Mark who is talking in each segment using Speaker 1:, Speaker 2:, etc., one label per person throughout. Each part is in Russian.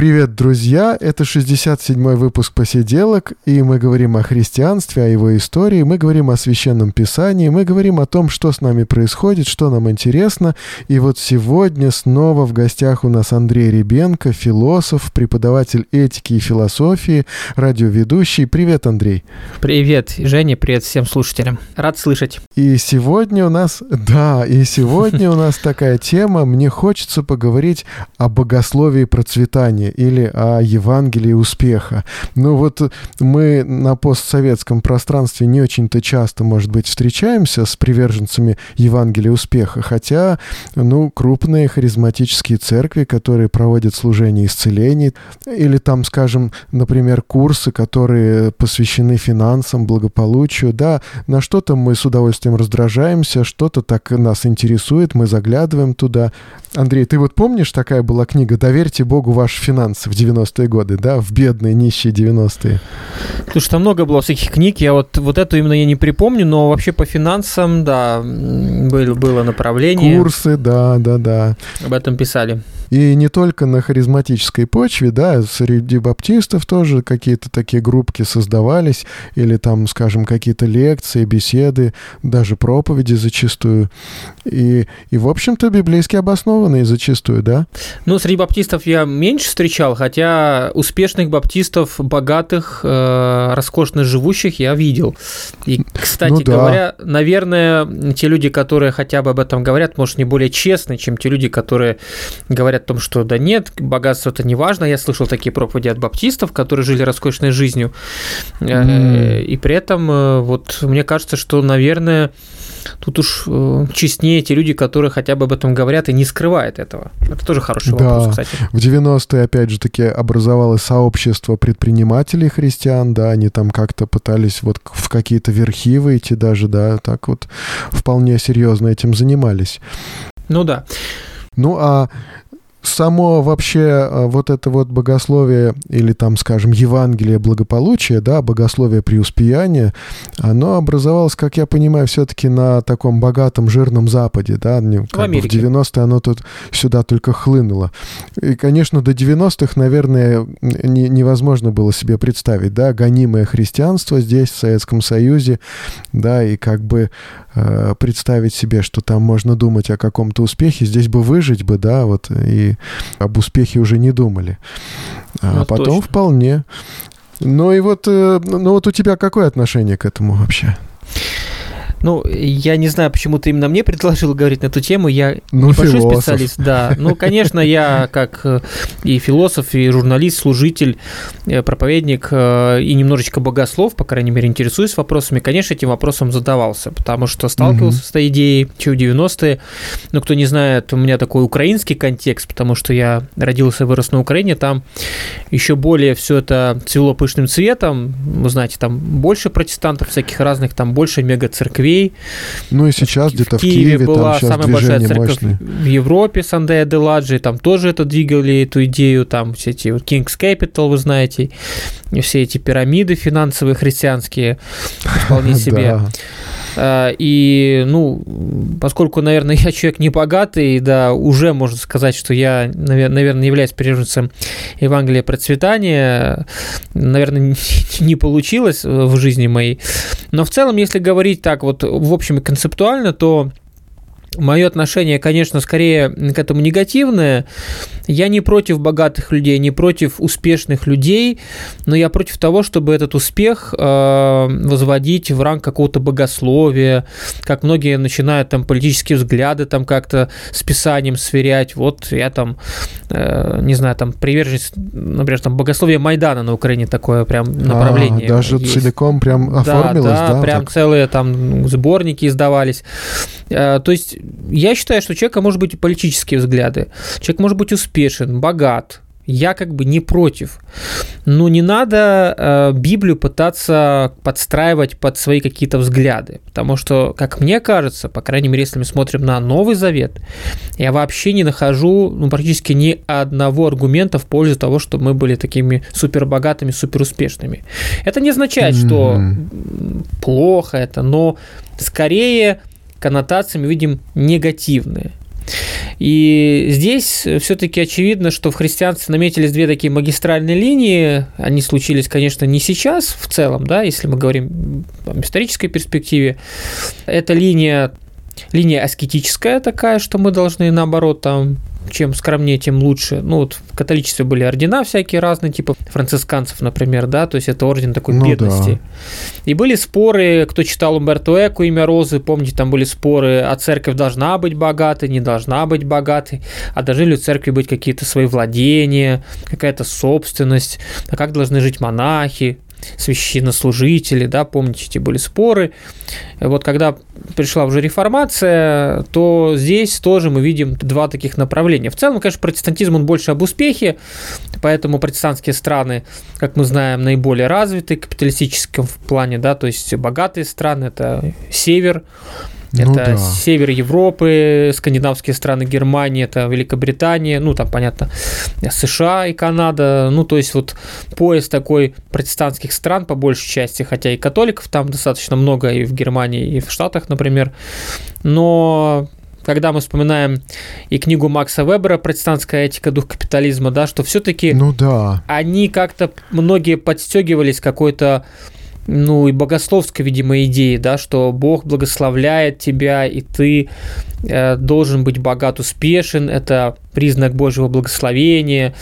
Speaker 1: Привет, друзья! Это 67-й выпуск «Посиделок», и мы говорим о христианстве, о его истории, мы говорим о Священном Писании, мы говорим о том, что с нами происходит, что нам интересно. И вот сегодня снова в гостях у нас Андрей Ребенко, философ, преподаватель этики и философии, радиоведущий. Привет, Андрей!
Speaker 2: Привет, Женя, привет всем слушателям. Рад слышать.
Speaker 1: И сегодня у нас, да, и сегодня у нас такая тема, мне хочется поговорить о богословии процветания или о Евангелии успеха. Ну вот мы на постсоветском пространстве не очень-то часто, может быть, встречаемся с приверженцами Евангелия успеха, хотя, ну, крупные харизматические церкви, которые проводят служение исцелений, или там, скажем, например, курсы, которые посвящены финансам, благополучию, да, на что-то мы с удовольствием раздражаемся, что-то так нас интересует, мы заглядываем туда. Андрей, ты вот помнишь, такая была книга «Доверьте Богу ваши финансы» в 90-е годы, да, в бедные, нищие 90-е?
Speaker 2: Слушай, там много было всяких книг, я вот, вот эту именно я не припомню, но вообще по финансам, да, было, было направление.
Speaker 1: Курсы, да, да, да.
Speaker 2: Об этом писали.
Speaker 1: И не только на харизматической почве, да, среди баптистов тоже какие-то такие группки создавались, или там, скажем, какие-то лекции, беседы, даже проповеди зачастую. И, и в общем-то, библейски обоснованные зачастую, да?
Speaker 2: Ну, среди баптистов я меньше встречал, хотя успешных баптистов, богатых, э, роскошно живущих я видел. И, кстати ну, да. говоря, наверное, те люди, которые хотя бы об этом говорят, может, не более честны, чем те люди, которые говорят говорят о том, что да нет, богатство это не важно. Я слышал такие проповеди от баптистов, которые жили роскошной жизнью. Mm. И при этом э, вот мне кажется, что, наверное, тут уж э, честнее те люди, которые хотя бы об этом говорят и не скрывают этого. Это тоже хороший да. вопрос, кстати.
Speaker 1: В 90-е, опять же таки, образовалось сообщество предпринимателей христиан, да, они там как-то пытались вот в какие-то верхи выйти даже, да, так вот вполне серьезно этим занимались.
Speaker 2: Ну да.
Speaker 1: Ну а само вообще э, вот это вот богословие или там, скажем, Евангелие благополучия, да, богословие преуспеяния, оно образовалось, как я понимаю, все-таки на таком богатом жирном Западе, да, как в, в 90-е оно тут сюда только хлынуло. И, конечно, до 90-х, наверное, не, невозможно было себе представить, да, гонимое христианство здесь, в Советском Союзе, да, и как бы э, представить себе, что там можно думать о каком-то успехе, здесь бы выжить бы, да, вот, и об успехе уже не думали. А ну, потом точно. вполне. Ну и вот, э, ну вот у тебя какое отношение к этому вообще?
Speaker 2: Ну, я не знаю, почему ты именно мне предложил говорить на эту тему. Я ну, небольшой философ. специалист, да. Ну, конечно, я как э, и философ, и журналист, служитель, э, проповедник, э, и немножечко богослов, по крайней мере, интересуюсь вопросами, конечно, этим вопросом задавался, потому что сталкивался угу. с этой идеей еще в 90-е. Ну, кто не знает, у меня такой украинский контекст, потому что я родился и вырос на Украине, там еще более все это цвело пышным цветом. Вы знаете, там больше протестантов всяких разных, там больше мега-церквей, церквей.
Speaker 1: Ну и сейчас где-то в Киеве, Киеве
Speaker 2: была
Speaker 1: там
Speaker 2: самая большая церковь мощные. в Европе, Сандея де Ладжи, там тоже это двигали, эту идею, там все эти вот King's Capital, вы знаете, все эти пирамиды финансовые христианские вполне себе. А, и, ну, поскольку, наверное, я человек не богатый, да, уже можно сказать, что я, наверное, являюсь приверженцем Евангелия процветания, наверное, не получилось в жизни моей. Но в целом, если говорить так вот, в общем и концептуально, то Мое отношение, конечно, скорее к этому негативное. Я не против богатых людей, не против успешных людей, но я против того, чтобы этот успех э, возводить в ранг какого-то богословия, как многие начинают там политические взгляды там как-то с писанием сверять. Вот я там, э, не знаю, там приверженец, например, там богословие Майдана на Украине такое прям а, направление.
Speaker 1: А, даже есть. целиком прям оформилось, да?
Speaker 2: Да, да прям так? целые там сборники издавались. Э, то есть я считаю, что у человека может быть политические взгляды, человек может быть успешен, богат, я как бы не против. Но не надо э, Библию пытаться подстраивать под свои какие-то взгляды. Потому что, как мне кажется, по крайней мере, если мы смотрим на Новый Завет, я вообще не нахожу ну, практически ни одного аргумента в пользу того, что мы были такими супербогатыми, суперуспешными. Это не означает, mm-hmm. что плохо это, но скорее коннотации мы видим негативные. И здесь все-таки очевидно, что в христианстве наметились две такие магистральные линии. Они случились, конечно, не сейчас в целом, да, если мы говорим о исторической перспективе. Это линия линия аскетическая такая, что мы должны, наоборот, там чем скромнее, тем лучше. Ну, вот в католичестве были ордена всякие разные, типа францисканцев, например, да, то есть это орден такой ну, бедности. Да. И были споры, кто читал Умберто Эко «Имя Розы», помните, там были споры, а церковь должна быть богатой, не должна быть богатой, а должны ли у церкви быть какие-то свои владения, какая-то собственность, а как должны жить монахи, священнослужители, да, помните, эти были споры. Вот когда пришла уже реформация, то здесь тоже мы видим два таких направления. В целом, конечно, протестантизм, он больше об успехе, поэтому протестантские страны, как мы знаем, наиболее развиты в капиталистическом плане, да, то есть богатые страны, это север, ну, это да. север Европы, скандинавские страны Германии, это Великобритания, ну там понятно, США и Канада. Ну то есть вот пояс такой протестантских стран по большей части, хотя и католиков там достаточно много и в Германии, и в Штатах, например. Но когда мы вспоминаем и книгу Макса Вебера «Протестантская этика, дух капитализма», да, что все-таки
Speaker 1: ну, да.
Speaker 2: они как-то многие подстегивались какой-то ну и богословской, видимо, идеи, да, что Бог благословляет тебя, и ты э, должен быть богат, успешен, это признак Божьего благословения,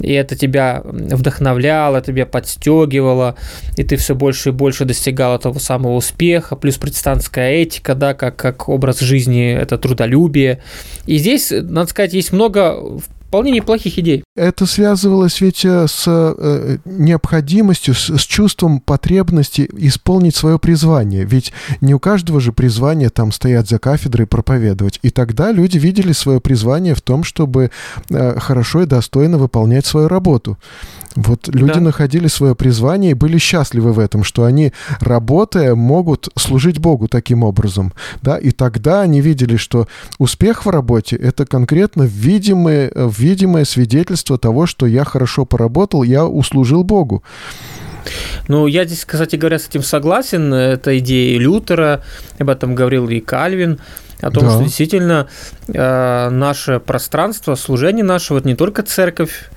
Speaker 2: и это тебя вдохновляло, тебя подстегивало, и ты все больше и больше достигал этого самого успеха, плюс протестантская этика, да, как, как образ жизни, это трудолюбие. И здесь, надо сказать, есть много вполне неплохих идей.
Speaker 1: Это связывалось ведь э, с э, необходимостью, с, с чувством потребности исполнить свое призвание. Ведь не у каждого же призвания там стоять за кафедрой и проповедовать. И тогда люди видели свое призвание в том, чтобы э, хорошо и достойно выполнять свою работу. Вот люди да. находили свое призвание и были счастливы в этом, что они, работая, могут служить Богу таким образом. Да? И тогда они видели, что успех в работе — это конкретно видимое, видимое свидетельство того, что я хорошо поработал, я услужил Богу.
Speaker 2: Ну, я здесь, кстати говоря, с этим согласен. Это идея Лютера, об этом говорил и Кальвин о том, да. что действительно э, наше пространство, служение наше, вот не только церковь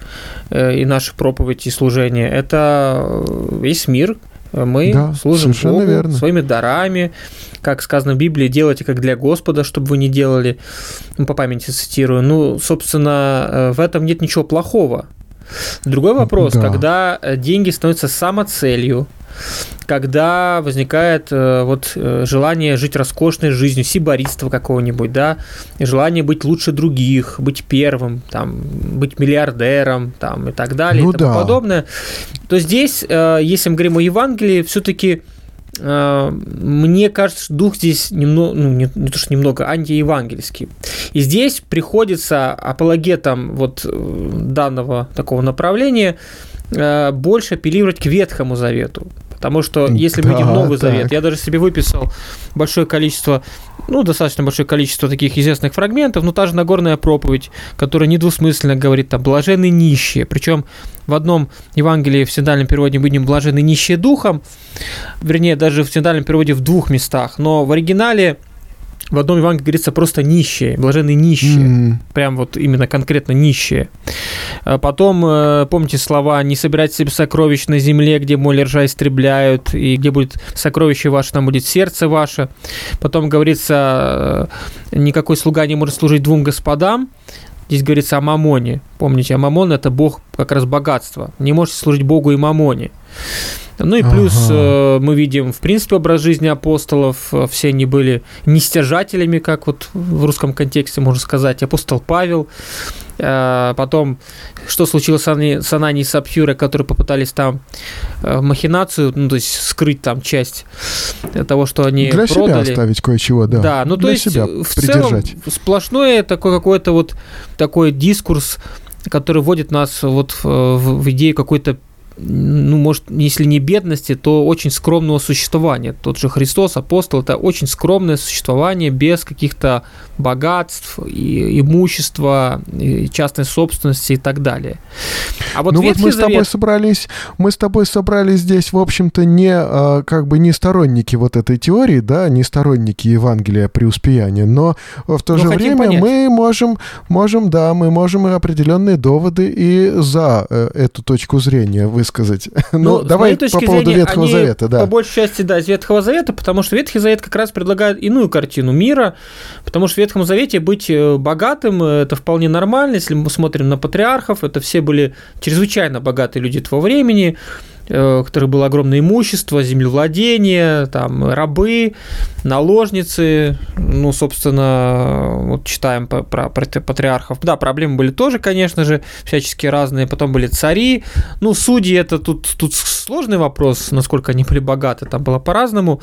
Speaker 2: э, и наши проповеди и служение, это весь мир. Мы да, служим Богу верно. своими дарами, как сказано в Библии, делайте как для Господа, чтобы вы не делали, ну, по памяти цитирую. Ну, собственно, э, в этом нет ничего плохого. Другой вопрос, да. когда деньги становятся самоцелью, когда возникает э, вот э, желание жить роскошной жизнью, сибаристства какого-нибудь, да, желание быть лучше других, быть первым, там, быть миллиардером, там, и так далее, ну, и тому да. подобное, то здесь, э, если мы говорим о Евангелии, все-таки мне кажется, что дух здесь немного, ну, не, не то, что немного, антиевангельский. И здесь приходится апологетам вот данного такого направления больше апеллировать к Ветхому Завету. Потому что если мы видим Новый так. Завет, я даже себе выписал большое количество, ну, достаточно большое количество таких известных фрагментов, но та же Нагорная проповедь, которая недвусмысленно говорит там «блаженны нищие». Причем в одном Евангелии в синодальном переводе мы видим «блаженны нищие духом», вернее, даже в синодальном переводе в двух местах, но в оригинале в одном Евангелии говорится просто нищие, блаженные нищие, mm-hmm. прям вот именно конкретно нищие. А потом, э, помните слова «не собирайте себе сокровищ на земле, где моли ржа истребляют, и где будет сокровище ваше, там будет сердце ваше». Потом говорится э, «никакой слуга не может служить двум господам». Здесь говорится о мамоне. Помните, а мамон – это бог как раз богатства. Не можете служить богу и мамоне. Ну и плюс ага. э, мы видим, в принципе, образ жизни апостолов. Э, все они были не стяжателями, как вот в русском контексте можно сказать. Апостол Павел. Э, потом, что случилось с, Ани, с Ананией и Сапфирой, которые попытались там э, махинацию, ну, то есть скрыть там часть того, что они
Speaker 1: Для
Speaker 2: продали.
Speaker 1: себя оставить кое-чего, да.
Speaker 2: Да, ну, то Для есть себя в целом сплошное такое какое-то вот такой дискурс который вводит нас вот в, в идею какой-то ну, может, если не бедности, то очень скромного существования. Тот же Христос, апостол, это очень скромное существование без каких-то богатств, и имущества, и частной собственности и так далее.
Speaker 1: А вот ну вот мы Завет... с тобой собрались, мы с тобой собрались здесь, в общем-то, не а, как бы не сторонники вот этой теории, да, не сторонники Евангелия преуспеяния, но в то но же время понять. мы можем, можем, да, мы можем и определенные доводы и за э, эту точку зрения вы высказать. Ну, ну давай по поводу зрения, Ветхого Завета, да.
Speaker 2: По большей части, да, из Ветхого Завета, потому что Ветхий Завет как раз предлагает иную картину мира, потому что в Ветхом Завете быть э, богатым – это вполне нормально, если мы смотрим на патриархов, это все были чрезвычайно богатые люди того времени, у которых было огромное имущество, землевладение, там, рабы, наложницы. Ну, собственно, вот читаем про, про патриархов. Да, проблемы были тоже, конечно же, всячески разные. Потом были цари. Ну, судьи – это тут, тут сложный вопрос, насколько они были богаты. Там было по-разному.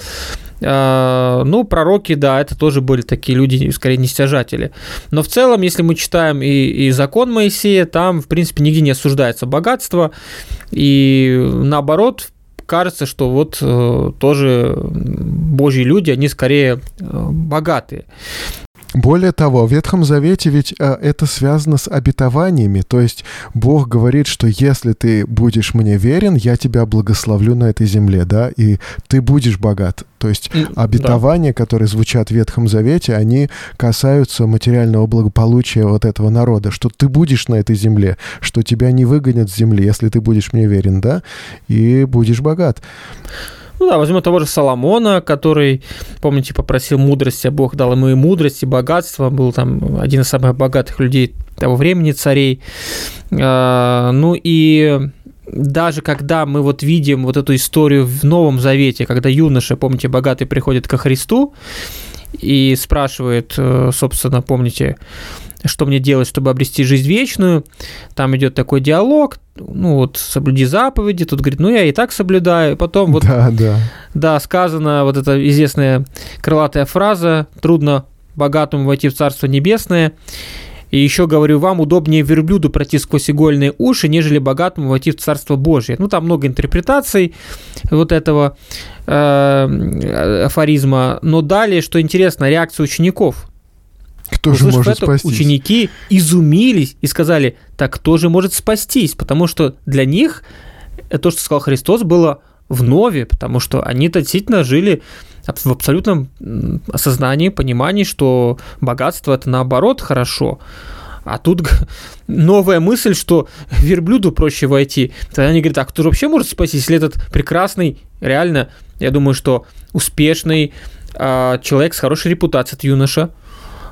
Speaker 2: А, ну, пророки, да, это тоже были такие люди, скорее, не стяжатели. Но в целом, если мы читаем и, и закон Моисея, там, в принципе, нигде не осуждается богатство. И наоборот, кажется, что вот э, тоже божьи люди, они скорее э, богатые.
Speaker 1: Более того, в Ветхом Завете ведь э, это связано с обетованиями, то есть Бог говорит, что если ты будешь мне верен, я тебя благословлю на этой земле, да, и ты будешь богат. То есть обетования, да. которые звучат в Ветхом Завете, они касаются материального благополучия вот этого народа, что ты будешь на этой земле, что тебя не выгонят с земли, если ты будешь мне верен, да, и будешь богат.
Speaker 2: Ну да, возьмем того же Соломона, который, помните, попросил мудрости, а Бог дал ему и мудрость, и богатство, был там один из самых богатых людей того времени, царей. А, ну и даже когда мы вот видим вот эту историю в Новом Завете, когда юноша, помните, богатый приходит ко Христу и спрашивает, э, собственно, помните, что мне делать, чтобы обрести жизнь вечную. Там идет такой диалог, ну вот, соблюди заповеди, тут говорит, ну я и так соблюдаю. Потом вот, да, да. да, сказана вот эта известная крылатая фраза, трудно богатому войти в Царство Небесное. И еще говорю вам, удобнее верблюду пройти сквозь игольные уши, нежели богатому войти в Царство Божие. Ну, там много интерпретаций вот этого э, афоризма. Но далее, что интересно, реакция учеников.
Speaker 1: Кто же может это, спастись?
Speaker 2: Ученики изумились и сказали, так кто же может спастись? Потому что для них то, что сказал Христос, было в нове, потому что они-то действительно жили в абсолютном осознании, понимании, что богатство это наоборот хорошо. А тут новая мысль, что верблюду проще войти. Тогда они говорят, а кто же вообще может спастись, если этот прекрасный, реально, я думаю, что успешный э, человек с хорошей репутацией, это юноша,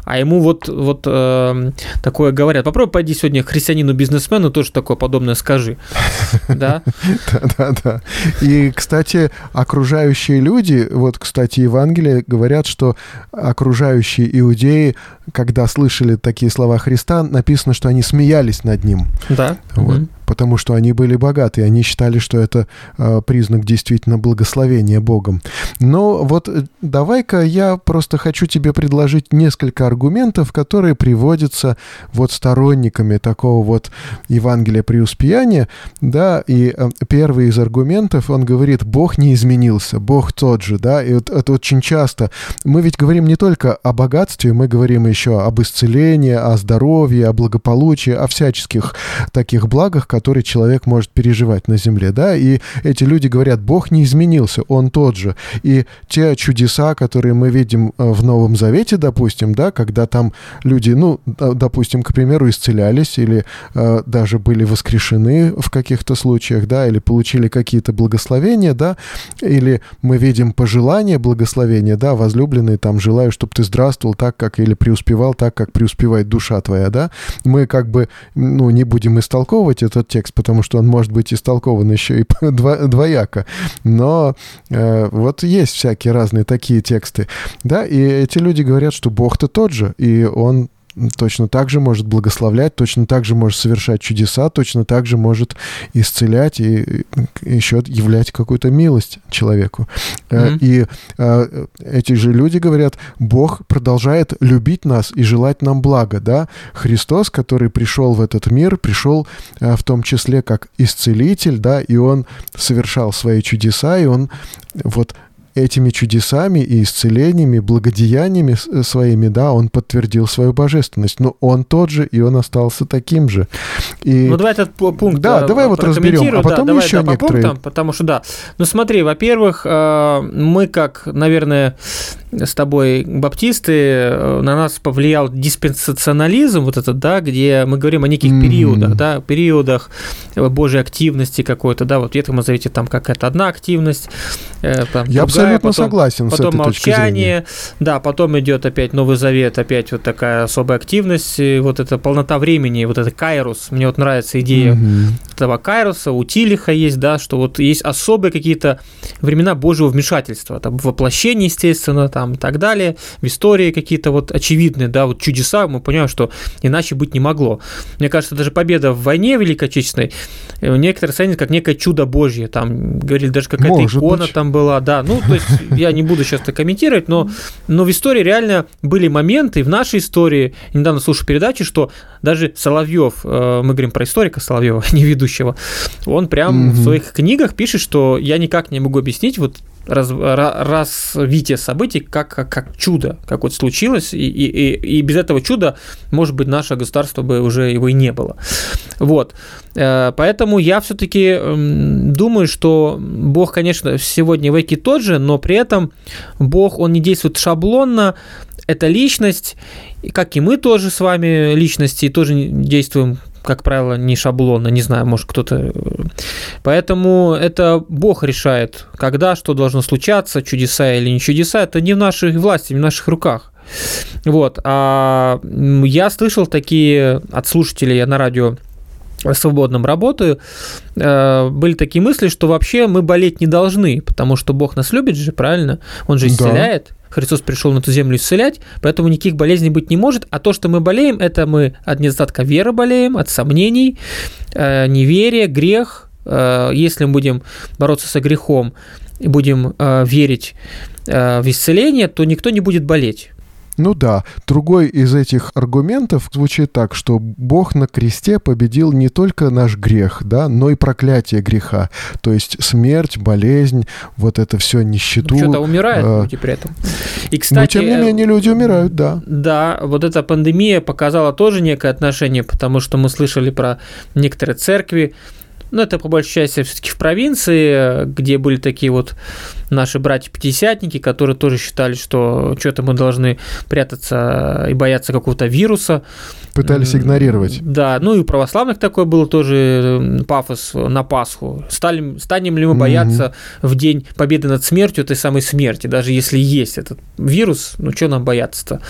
Speaker 2: а ему вот, вот э, такое говорят. Попробуй пойди сегодня к христианину-бизнесмену, тоже такое подобное скажи. Да?
Speaker 1: Да-да-да. И, кстати, окружающие люди, вот, кстати, Евангелие говорят, что окружающие иудеи, когда слышали такие слова Христа, написано, что они смеялись над ним.
Speaker 2: Да.
Speaker 1: Вот потому что они были богаты, они считали, что это э, признак действительно благословения Богом. Но вот э, давай-ка я просто хочу тебе предложить несколько аргументов, которые приводятся вот сторонниками такого вот Евангелия преуспеяния, да, и э, первый из аргументов, он говорит, Бог не изменился, Бог тот же, да, и вот это очень часто. Мы ведь говорим не только о богатстве, мы говорим еще об исцелении, о здоровье, о благополучии, о всяческих таких благах, который человек может переживать на земле, да, и эти люди говорят, Бог не изменился, Он тот же. И те чудеса, которые мы видим э, в Новом Завете, допустим, да, когда там люди, ну, допустим, к примеру, исцелялись или э, даже были воскрешены в каких-то случаях, да, или получили какие-то благословения, да, или мы видим пожелания благословения, да, возлюбленные там желаю, чтобы ты здравствовал так, как или преуспевал так, как преуспевает душа твоя, да. Мы как бы, ну, не будем истолковывать этот текст, потому что он может быть истолкован еще и двояко. Но э, вот есть всякие разные такие тексты. Да, и эти люди говорят, что Бог-то тот же, и он точно так же может благословлять, точно так же может совершать чудеса, точно так же может исцелять и еще являть какую-то милость человеку. Mm-hmm. И э, эти же люди говорят, Бог продолжает любить нас и желать нам блага, да? Христос, который пришел в этот мир, пришел э, в том числе как исцелитель, да, и он совершал свои чудеса, и он вот этими чудесами и исцелениями, благодеяниями э, своими, да, он подтвердил свою божественность. Но он тот же, и он остался таким же.
Speaker 2: И... Ну, давай этот пункт
Speaker 1: Да, э, давай вот разберем, а потом
Speaker 2: да,
Speaker 1: еще
Speaker 2: давай, да,
Speaker 1: некоторые...
Speaker 2: По пунктам, потому что, да. Ну, смотри, во-первых, э, мы как, наверное, с тобой баптисты, на нас повлиял диспенсационализм вот этот, да, где мы говорим о неких mm-hmm. периодах, да, периодах Божьей активности какой-то, да, вот в Ветхом Завете там какая-то одна активность,
Speaker 1: там, Я другая, абсолютно потом, согласен
Speaker 2: потом
Speaker 1: с этой
Speaker 2: молчание, да, потом идет опять Новый Завет, опять вот такая особая активность, вот эта полнота времени, вот это кайрус. Мне вот нравится идея угу. этого кайруса, у Тилиха есть, да, что вот есть особые какие-то времена Божьего вмешательства, там воплощение, естественно, там и так далее, в истории какие-то вот очевидные, да, вот чудеса, мы понимаем, что иначе быть не могло. Мне кажется, даже победа в войне Великой Отечественной некоторые ценят как некое чудо Божье, там говорили, даже какая-то икона быть. там была, да, ну, то есть я не буду сейчас это комментировать, но, но в истории реально были моменты, в нашей истории, недавно слушал передачи, что даже Соловьев, э, мы говорим про историка Соловьева, не ведущего, он прям mm-hmm. в своих книгах пишет, что я никак не могу объяснить вот раз, развитие событий как, как, как чудо, как вот случилось, и, и, и без этого чуда, может быть, наше государство бы уже его и не было. Вот. Э, поэтому я все-таки думаю, что Бог, конечно, сегодня в Эке тот же, но при этом Бог, он не действует шаблонно, это личность, как и мы тоже с вами личности, тоже действуем как правило, не шаблонно, не знаю, может кто-то... Э, поэтому это Бог решает, когда что должно случаться, чудеса или не чудеса, это не в нашей власти, не в наших руках. Вот. А я слышал такие от слушателей, я на радио свободном работаю, э, были такие мысли, что вообще мы болеть не должны, потому что Бог нас любит же, правильно? Он же исцеляет. Да. Христос пришел на эту землю исцелять, поэтому никаких болезней быть не может. А то, что мы болеем, это мы от недостатка веры болеем, от сомнений, э, неверия, грех. Э, если мы будем бороться со грехом и будем э, верить в исцеление, то никто не будет болеть.
Speaker 1: Ну да, другой из этих аргументов звучит так, что Бог на кресте победил не только наш грех, да, но и проклятие греха. То есть смерть, болезнь, вот это все нищету. Ну,
Speaker 2: что-то умирают э, люди при этом.
Speaker 1: И, кстати, но тем не менее люди умирают, да.
Speaker 2: Да, вот эта пандемия показала тоже некое отношение, потому что мы слышали про некоторые церкви, ну, это по большей части все-таки в провинции, где были такие вот наши братья-пятидесятники, которые тоже считали, что что-то мы должны прятаться и бояться какого-то вируса.
Speaker 1: Пытались игнорировать.
Speaker 2: Да, ну и у православных такой был тоже пафос на Пасху. Стали, станем ли мы бояться угу. в день победы над смертью этой самой смерти, даже если есть этот вирус, ну что нам бояться-то?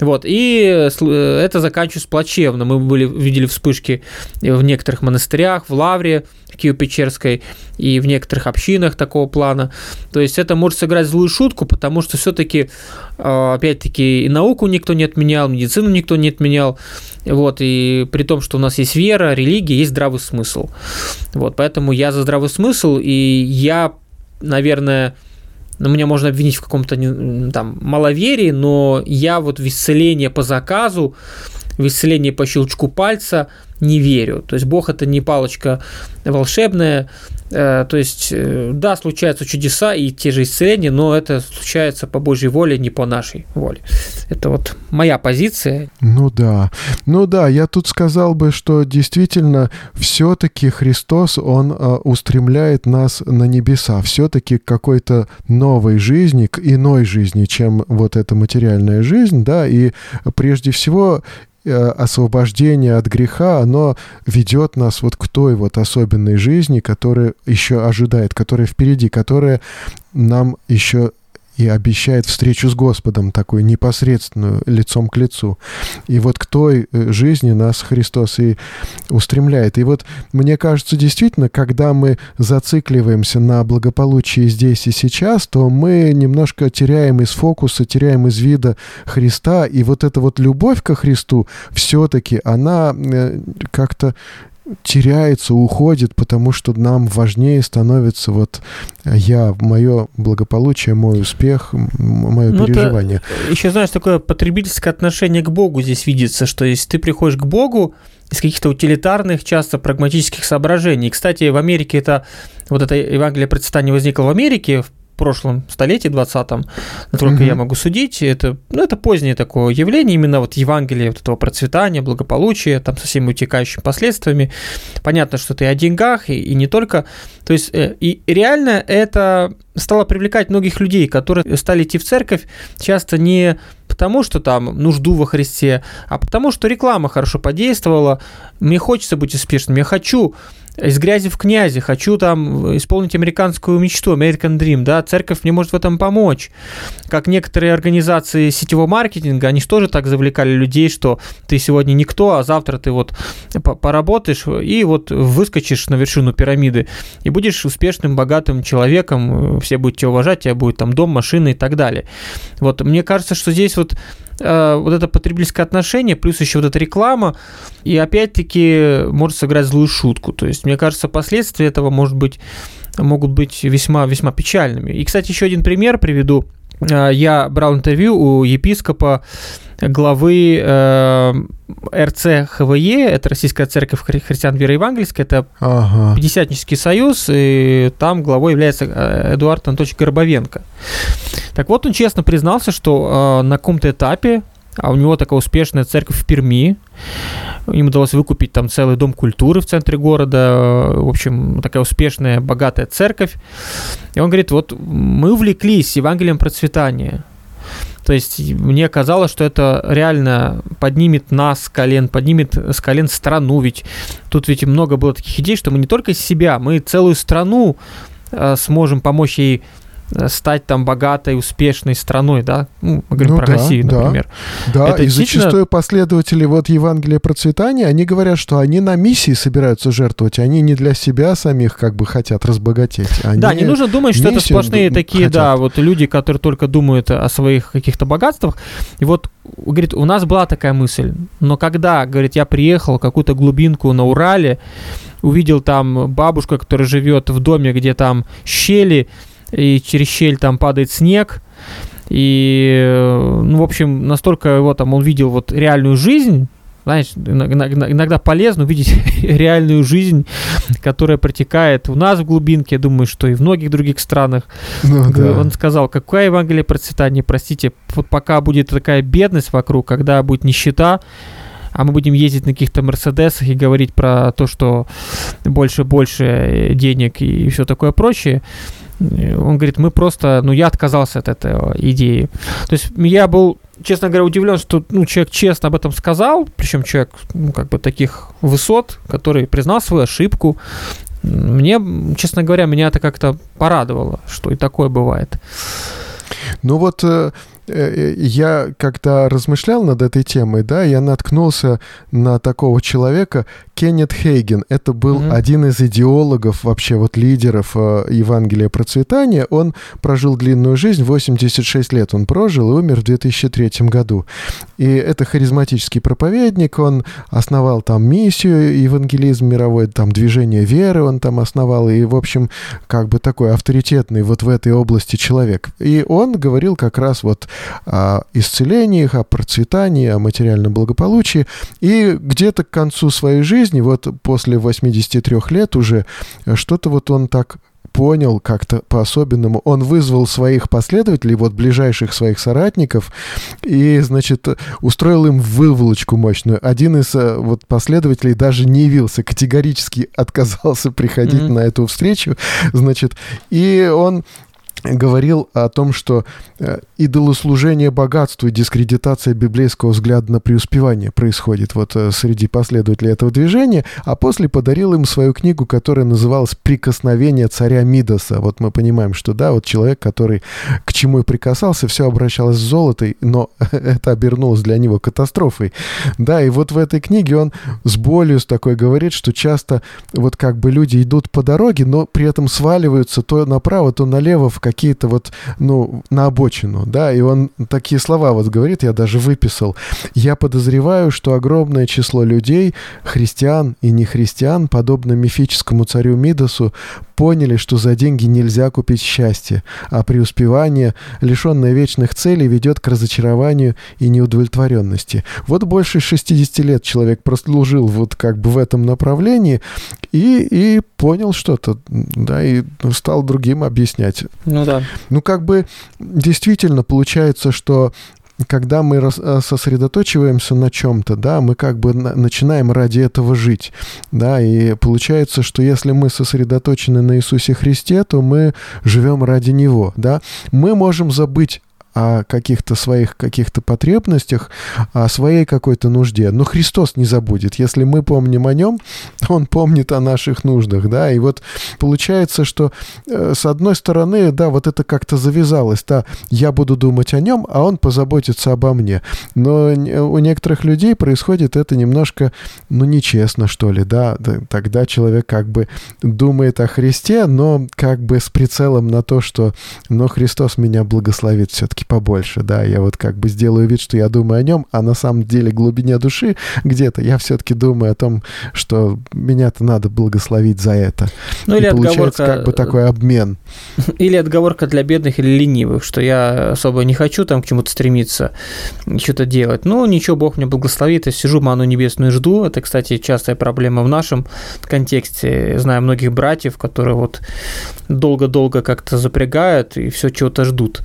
Speaker 2: Вот, и это заканчивается плачевно. Мы были, видели вспышки в некоторых монастырях, в Лавре, Киево-Печерской и в некоторых общинах такого плана. То есть это может сыграть злую шутку, потому что все-таки, а, опять-таки, и науку никто не отменял, медицину никто не отменял. Вот, и при том, что у нас есть вера, религия, есть здравый смысл. Вот, поэтому я за здравый смысл, и я, наверное, ну, меня можно обвинить в каком-то там маловерии, но я вот в исцеление по заказу, в исцеление по щелчку пальца не верю. То есть Бог это не палочка волшебная, Э, то есть, э, да, случаются чудеса и те же исцеления, но это случается по Божьей воле, не по нашей воле. Это вот моя позиция.
Speaker 1: Ну да. Ну да, я тут сказал бы, что действительно все-таки Христос, Он э, устремляет нас на небеса, все-таки к какой-то новой жизни, к иной жизни, чем вот эта материальная жизнь, да, и прежде всего освобождение от греха, оно ведет нас вот к той вот особенной жизни, которая еще ожидает, которая впереди, которая нам еще и обещает встречу с Господом, такую непосредственную, лицом к лицу. И вот к той э, жизни нас Христос и устремляет. И вот мне кажется, действительно, когда мы зацикливаемся на благополучии здесь и сейчас, то мы немножко теряем из фокуса, теряем из вида Христа, и вот эта вот любовь ко Христу все-таки, она э, как-то теряется, уходит, потому что нам важнее становится вот я, мое благополучие, мой успех, мое ну, переживание.
Speaker 2: Еще, знаешь, такое потребительское отношение к Богу здесь видится, что если ты приходишь к Богу из каких-то утилитарных, часто прагматических соображений. Кстати, в Америке это вот это Евангелие процветания возникло в Америке в прошлом столетии, 20-м, насколько mm-hmm. я могу судить, это, ну, это позднее такое явление, именно вот Евангелие вот этого процветания, благополучия, там со всеми утекающими последствиями. Понятно, что ты о деньгах, и, и не только. То есть, э, и реально это стало привлекать многих людей, которые стали идти в церковь часто не потому, что там нужду во Христе, а потому, что реклама хорошо подействовала, мне хочется быть успешным, я хочу из грязи в князи, хочу там исполнить американскую мечту, American Dream, да, церковь мне может в этом помочь. Как некоторые организации сетевого маркетинга, они же тоже так завлекали людей, что ты сегодня никто, а завтра ты вот поработаешь и вот выскочишь на вершину пирамиды и будешь успешным, богатым человеком, все будут тебя уважать, тебя будет там дом, машина и так далее. Вот мне кажется, что здесь вот Э, вот это потребительское отношение, плюс еще вот эта реклама, и опять-таки может сыграть злую шутку. То есть, мне кажется, последствия этого может быть, могут быть весьма-весьма печальными. И, кстати, еще один пример приведу. Э, я брал интервью у епископа главы э, РЦ ХВЕ, это Российская Церковь Христиан Веры Евангельской, это ага. Пятидесятнический союз, и там главой является э, Эдуард Анатольевич Горбовенко. Так вот, он честно признался, что э, на каком-то этапе, а у него такая успешная церковь в Перми, им удалось выкупить там целый дом культуры в центре города, в общем, такая успешная, богатая церковь. И он говорит, вот мы увлеклись Евангелием процветания – то есть мне казалось, что это реально поднимет нас с колен, поднимет с колен страну. Ведь тут ведь много было таких идей, что мы не только себя, мы целую страну э, сможем помочь ей стать там богатой, успешной страной, да? Ну, мы говорим ну, про да, Россию, например.
Speaker 1: Да, Это и действительно... зачастую последователи вот Евангелия процветания, они говорят, что они на миссии собираются жертвовать, они не для себя самих как бы хотят разбогатеть. Они
Speaker 2: да, не нужно думать, что это сплошные такие, хотят. да, вот люди, которые только думают о своих каких-то богатствах. И вот, говорит, у нас была такая мысль, но когда, говорит, я приехал в какую-то глубинку на Урале, увидел там бабушку, которая живет в доме, где там щели, и через щель там падает снег, и, ну, в общем, настолько его там он видел вот реальную жизнь, знаешь, иногда полезно увидеть реальную жизнь, которая протекает у нас в глубинке, я думаю, что и в многих других странах. Ну, да. Он сказал, какое Евангелие процветания, простите, вот пока будет такая бедность вокруг, когда будет нищета, а мы будем ездить на каких-то Мерседесах и говорить про то, что больше-больше денег и все такое прочее, он говорит, мы просто, ну, я отказался от этой идеи. То есть я был, честно говоря, удивлен, что, ну, человек честно об этом сказал, причем человек, ну, как бы таких высот, который признал свою ошибку. Мне, честно говоря, меня это как-то порадовало, что и такое бывает.
Speaker 1: Ну вот э, Э, я когда размышлял над этой темой, да, я наткнулся на такого человека, Кеннет Хейген. Это был mm-hmm. один из идеологов, вообще вот лидеров э, Евангелия процветания. Он прожил длинную жизнь, 86 лет он прожил и умер в 2003 году. И это харизматический проповедник, он основал там миссию евангелизм мировой, там движение веры он там основал, и, в общем, как бы такой авторитетный вот в этой области человек. И он говорил как раз вот о исцелении, о процветании, о материальном благополучии. И где-то к концу своей жизни, вот после 83 лет уже, что-то вот он так понял как-то по-особенному. Он вызвал своих последователей, вот ближайших своих соратников, и, значит, устроил им выволочку мощную. Один из э, вот последователей даже не явился, категорически отказался приходить mm-hmm. на эту встречу, значит, и он говорил о том, что э, идолослужение богатству и дискредитация библейского взгляда на преуспевание происходит вот э, среди последователей этого движения, а после подарил им свою книгу, которая называлась «Прикосновение царя Мидаса». Вот мы понимаем, что да, вот человек, который к чему и прикасался, все обращалось в золото, но это обернулось для него катастрофой. Да, и вот в этой книге он с болью с такой говорит, что часто вот как бы люди идут по дороге, но при этом сваливаются то направо, то налево в какие-то вот, ну, на обочину, да, и он такие слова вот говорит, я даже выписал. Я подозреваю, что огромное число людей, христиан и нехристиан, подобно мифическому царю Мидасу, поняли, что за деньги нельзя купить счастье, а преуспевание, лишенное вечных целей, ведет к разочарованию и неудовлетворенности. Вот больше 60 лет человек прослужил вот как бы в этом направлении и, и понял что-то, да, и стал другим объяснять.
Speaker 2: Ну да.
Speaker 1: Ну как бы действительно получается, что когда мы э, сосредоточиваемся на чем-то, да, мы как бы начинаем ради этого жить, да, и получается, что если мы сосредоточены на Иисусе Христе, то мы живем ради Него, да. Мы можем забыть о каких-то своих каких-то потребностях, о своей какой-то нужде. Но Христос не забудет. Если мы помним о нем, он помнит о наших нуждах, да, и вот получается, что э, с одной стороны, да, вот это как-то завязалось, да, я буду думать о нем, а он позаботится обо мне. Но у некоторых людей происходит это немножко, ну, нечестно, что ли, да, тогда человек как бы думает о Христе, но как бы с прицелом на то, что, но Христос меня благословит все-таки побольше, да, я вот как бы сделаю вид, что я думаю о нем, а на самом деле глубине души где-то я все-таки думаю о том, что меня-то надо благословить за это.
Speaker 2: Ну, или
Speaker 1: И получается как бы такой обмен.
Speaker 2: Или отговорка для бедных или ленивых, что я особо не хочу там к чему-то стремиться, что-то делать. Ну, ничего, Бог меня благословит, я сижу, ману небесную жду. Это, кстати, частая проблема в нашем контексте. Я знаю многих братьев, которые вот долго-долго как-то запрягают и все чего-то ждут.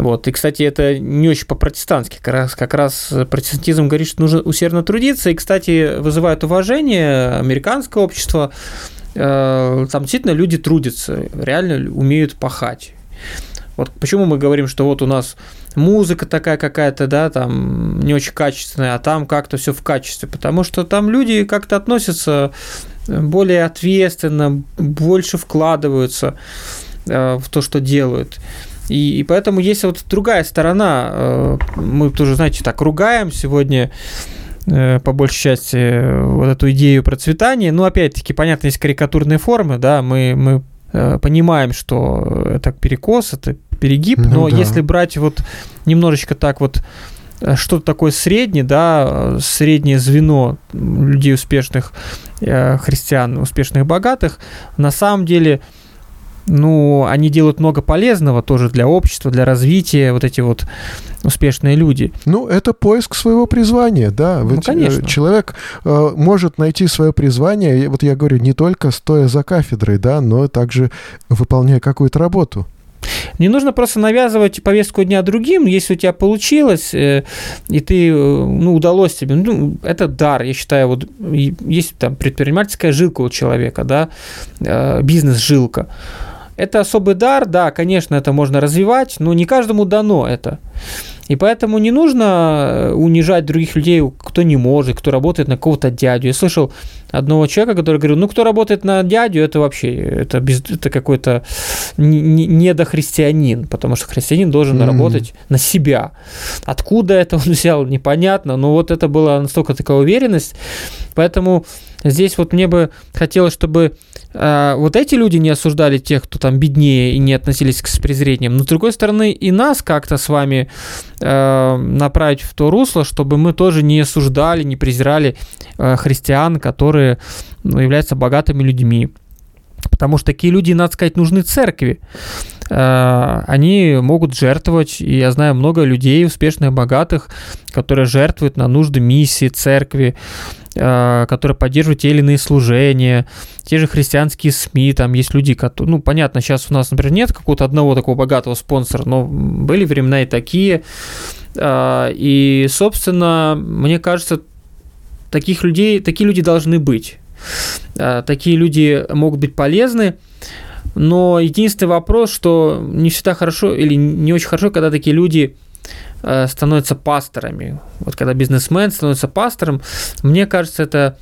Speaker 2: Вот. И, кстати, это не очень по-протестантски. Как раз, как раз протестантизм говорит, что нужно усердно трудиться. И, кстати, вызывает уважение американское общество. Э, там действительно люди трудятся, реально умеют пахать. Вот почему мы говорим, что вот у нас музыка такая какая-то, да, там не очень качественная, а там как-то все в качестве, потому что там люди как-то относятся более ответственно, больше вкладываются э, в то, что делают. И, и поэтому есть вот другая сторона. Э, мы тоже, знаете, так ругаем сегодня э, по большей части вот эту идею процветания. Ну, опять-таки, понятно, есть карикатурные формы, да, мы, мы э, понимаем, что это перекос, это перегиб, ну, но да. если брать вот немножечко так вот что-то такое среднее, да, среднее звено людей успешных, христиан, успешных, богатых, на самом деле – ну, они делают много полезного тоже для общества, для развития, вот эти вот успешные люди.
Speaker 1: Ну, это поиск своего призвания, да.
Speaker 2: Ну, Ведь э, конечно.
Speaker 1: Человек э, может найти свое призвание, вот я говорю, не только стоя за кафедрой, да, но также выполняя какую-то работу.
Speaker 2: Не нужно просто навязывать повестку дня другим. Если у тебя получилось, э, и ты, э, ну, удалось тебе, ну, это дар, я считаю, вот есть там предпринимательская жилка у человека, да, бизнес-жилка. Это особый дар, да, конечно, это можно развивать, но не каждому дано это. И поэтому не нужно э, унижать других людей, кто не может, кто работает на какого-то дядю. Я слышал одного человека, который говорил, ну, кто работает на дядю, это вообще, это, без, это какой-то недохристианин, потому что христианин должен mm-hmm. работать на себя. Откуда это он взял, непонятно, но вот это была настолько такая уверенность. Поэтому здесь вот мне бы хотелось, чтобы э, вот эти люди не осуждали тех, кто там беднее и не относились к с презрением, но с другой стороны и нас как-то с вами э, направить в то русло, чтобы мы тоже не осуждали, не презирали э, христиан, которые ну, являются богатыми людьми. Потому что такие люди, надо сказать, нужны церкви. Они могут жертвовать, и я знаю много людей, успешных, богатых, которые жертвуют на нужды миссии, церкви, которые поддерживают те или иные служения, те же христианские СМИ, там есть люди, которые, ну, понятно, сейчас у нас, например, нет какого-то одного такого богатого спонсора, но были времена и такие, э, и, собственно, мне кажется, таких людей, такие люди должны быть. Такие люди могут быть полезны, Но единственный вопрос, что не всегда хорошо или не очень хорошо, когда такие люди э, становятся пасторами. Вот когда бизнесмен становится пастором, мне кажется, это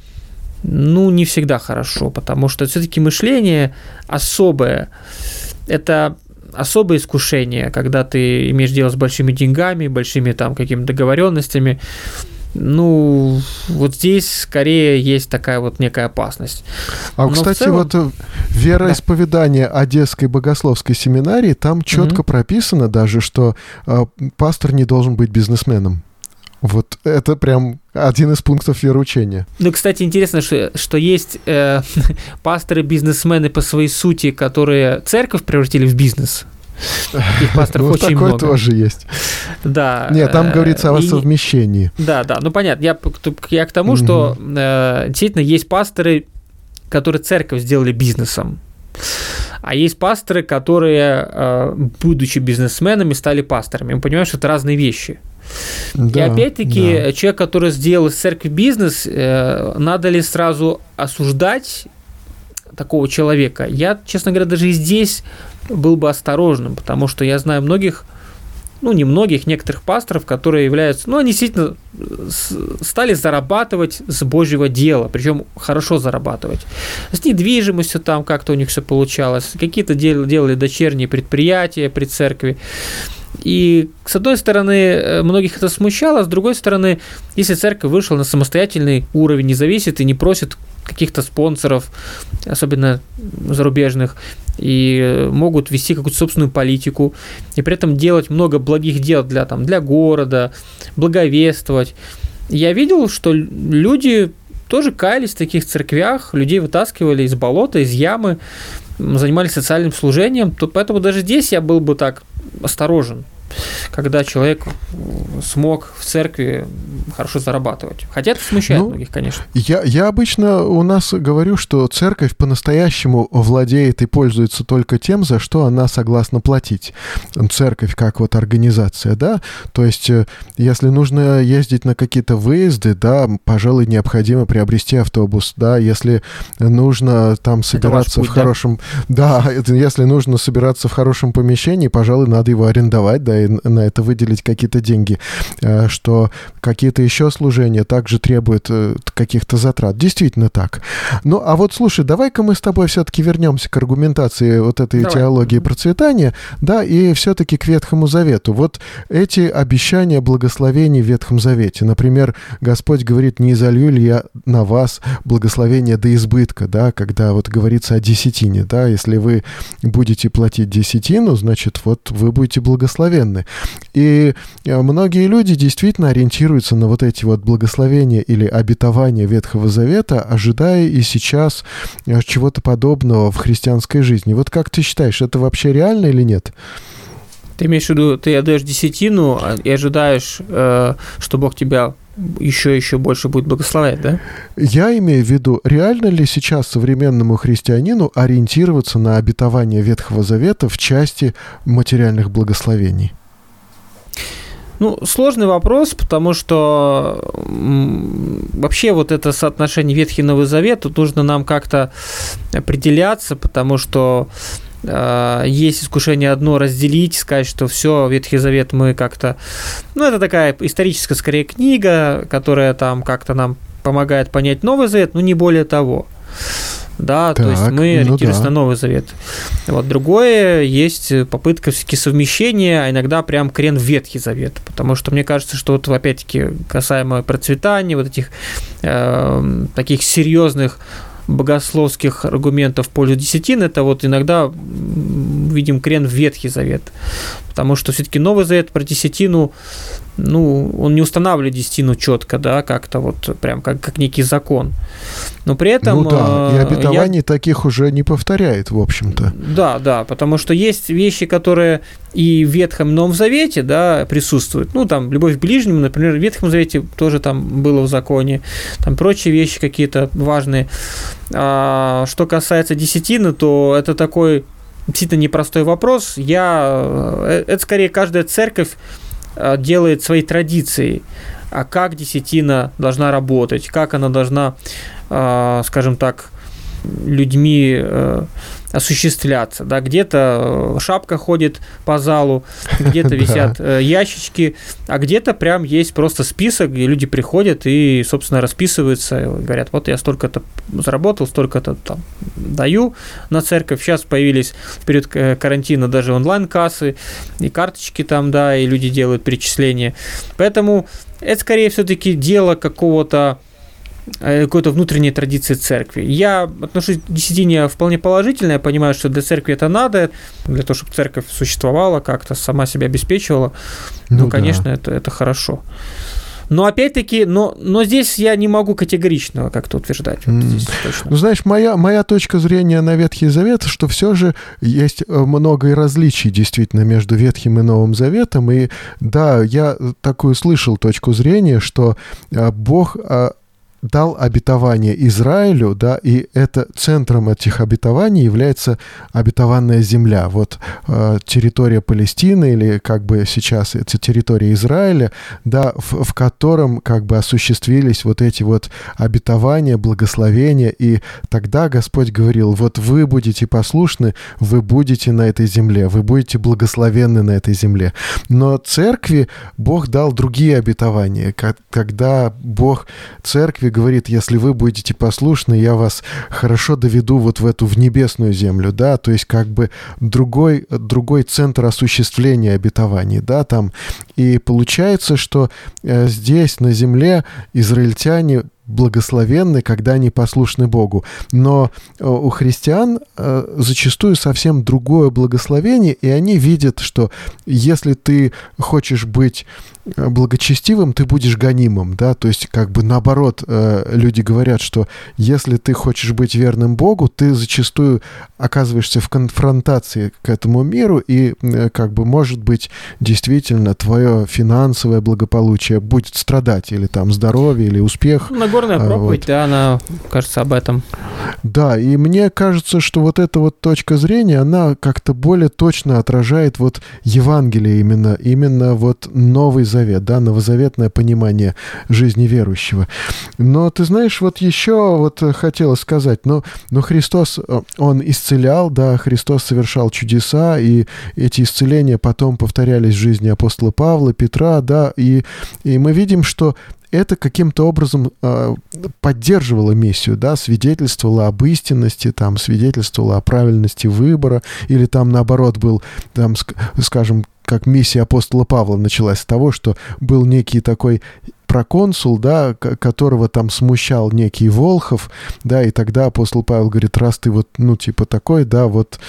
Speaker 2: ну, не всегда хорошо, потому что все-таки мышление особое. Это особое искушение, когда ты имеешь дело с большими деньгами, большими там какими-то договоренностями. Ну, вот здесь скорее есть такая вот некая опасность.
Speaker 1: А, Но кстати, целом... вот э, вероисповедание да. Одесской богословской семинарии, там четко угу. прописано даже, что э, пастор не должен быть бизнесменом. Вот это прям один из пунктов вероучения.
Speaker 2: Ну, кстати, интересно, что, что есть э, пасторы-бизнесмены по своей сути, которые церковь превратили в бизнес.
Speaker 1: Таких пасторов ну, очень такое много. тоже есть.
Speaker 2: Да.
Speaker 1: Нет, там говорится о и, совмещении.
Speaker 2: Да, да, ну понятно. Я, я к тому, что э, действительно есть пасторы, которые церковь сделали бизнесом. А есть пасторы, которые, э, будучи бизнесменами, стали пасторами. Мы понимаем, что это разные вещи. Да, и опять-таки, да. человек, который сделал из церкви бизнес, э, надо ли сразу осуждать такого человека? Я, честно говоря, даже и здесь был бы осторожным, потому что я знаю многих, ну, не многих, некоторых пасторов, которые являются, ну, они действительно стали зарабатывать с Божьего дела, причем хорошо зарабатывать. С недвижимостью там как-то у них все получалось, какие-то делали дочерние предприятия при церкви. И, с одной стороны, э, многих это смущало, с другой стороны, если церковь вышла на самостоятельный уровень, не зависит и не просит каких-то спонсоров, особенно зарубежных, и э, могут вести какую-то собственную политику, и при этом делать много благих дел для, там, для города, благовествовать. Я видел, что люди тоже каялись в таких церквях, людей вытаскивали из болота, из ямы, занимались социальным служением, то поэтому даже здесь я был бы так осторожен когда человек смог в церкви хорошо зарабатывать. Хотя это смущает ну, многих, конечно.
Speaker 1: Я, я обычно у нас говорю, что церковь по-настоящему владеет и пользуется только тем, за что она согласна платить. Церковь как вот организация, да, то есть э, если нужно ездить на какие-то выезды, да, пожалуй, необходимо приобрести автобус, да, если нужно там собираться путь, в хорошем... Да, да если нужно собираться в хорошем помещении, пожалуй, надо его арендовать, да, и на это выделить какие-то деньги, э, что какие-то еще служения также требуют э, каких-то затрат. Действительно так. Ну, а вот слушай, давай-ка мы с тобой все-таки вернемся к аргументации вот этой давай. теологии процветания, да, и все-таки к Ветхому Завету. Вот эти обещания благословений в Ветхом Завете. Например, Господь говорит, не изолью ли я на вас благословение до избытка, да, когда вот говорится о десятине, да, если вы будете платить десятину, значит, вот вы будете благословены благословенны. И э, многие люди действительно ориентируются на вот эти вот благословения или обетования Ветхого Завета, ожидая и сейчас э, чего-то подобного в христианской жизни. Вот как ты считаешь, это вообще реально или нет?
Speaker 2: Ты имеешь в виду, ты отдаешь десятину а, и ожидаешь, э, что Бог тебя еще еще больше будет благословлять, да?
Speaker 1: Я имею в виду, реально ли сейчас современному христианину ориентироваться на обетование Ветхого Завета в части материальных благословений?
Speaker 2: Ну, сложный вопрос, потому что вообще вот это соотношение Ветхий и Новый Завет, тут нужно нам как-то определяться, потому что есть искушение одно разделить, сказать, что все, Ветхий Завет мы как-то... Ну, это такая историческая, скорее, книга, которая там как-то нам помогает понять Новый Завет, но не более того да, так, то есть мы ну ориентируемся да. на Новый Завет. Вот другое есть попытка все-таки совмещения, а иногда прям крен в Ветхий Завет, потому что мне кажется, что вот опять-таки касаемо процветания, вот этих э, таких серьезных богословских аргументов в пользу десятин, это вот иногда видим крен в Ветхий Завет. Потому что все-таки Новый Завет про десятину, ну, он не устанавливает десятину четко, да, как-то вот прям как, как некий закон. Но при этом...
Speaker 1: Ну да, и э, обетований я... таких уже не повторяет, в общем-то.
Speaker 2: Да, да, потому что есть вещи, которые и в Ветхом, и Новом Завете, да, присутствуют. Ну, там, любовь к ближнему, например, в Ветхом Завете тоже там было в законе, там прочие вещи какие-то важные. А, что касается десятины, то это такой действительно непростой вопрос. Я, э, это скорее каждая церковь делает свои традиции. А как десятина должна работать, как она должна, э, скажем так, людьми осуществляться. Да? Где-то э, шапка ходит по залу, где-то висят э, ящички, а где-то прям есть просто список, где люди приходят и, собственно, расписываются, говорят, вот я столько-то заработал, столько-то там даю на церковь. Сейчас появились в период карантина даже онлайн-кассы и карточки там, да, и люди делают перечисления. Поэтому это скорее все-таки дело какого-то Э, какой-то внутренней традиции церкви. Я отношусь к десятине вполне положительно, я понимаю, что для церкви это надо, для того, чтобы церковь существовала как-то, сама себя обеспечивала. Ну, ну конечно, да. это, это хорошо. Но опять-таки, но, но здесь я не могу категорично как-то утверждать. Вот здесь
Speaker 1: точно. Ну, знаешь, моя, моя точка зрения на Ветхий Завет, что все же есть э, много различий действительно между Ветхим и Новым Заветом. И да, я такую слышал точку зрения, что э, Бог дал обетование Израилю, да, и это центром этих обетований является обетованная земля. Вот э, территория Палестины или как бы сейчас это территория Израиля, да, в, в котором как бы осуществились вот эти вот обетования, благословения, и тогда Господь говорил, вот вы будете послушны, вы будете на этой земле, вы будете благословенны на этой земле. Но церкви Бог дал другие обетования, когда Бог церкви церкви говорит, если вы будете послушны, я вас хорошо доведу вот в эту в небесную землю, да, то есть как бы другой, другой центр осуществления обетований, да, там. И получается, что э, здесь, на земле, израильтяне благословенны, когда они послушны Богу. Но э, у христиан э, зачастую совсем другое благословение, и они видят, что если ты хочешь быть благочестивым, ты будешь гонимым, да, то есть как бы наоборот э, люди говорят, что если ты хочешь быть верным Богу, ты зачастую оказываешься в конфронтации к этому миру, и э, как бы может быть действительно твое финансовое благополучие будет страдать, или там здоровье, или успех.
Speaker 2: Нагорная проповедь, вот. да, она, кажется, об этом.
Speaker 1: Да, и мне кажется, что вот эта вот точка зрения, она как-то более точно отражает вот Евангелие именно, именно вот Новый Завет Завет, да, новозаветное понимание жизни верующего. Но ты знаешь, вот еще вот хотелось сказать, но, но Христос, э, Он исцелял, да, Христос совершал чудеса, и эти исцеления потом повторялись в жизни апостола Павла, Петра, да, и, и мы видим, что это каким-то образом э, поддерживало миссию, да, свидетельствовало об истинности, там, свидетельствовало о правильности выбора, или там, наоборот, был, там, скажем, как миссия апостола Павла началась с того, что был некий такой проконсул, да, которого там смущал некий Волхов, да, и тогда апостол Павел говорит, раз ты вот, ну, типа такой, да, вот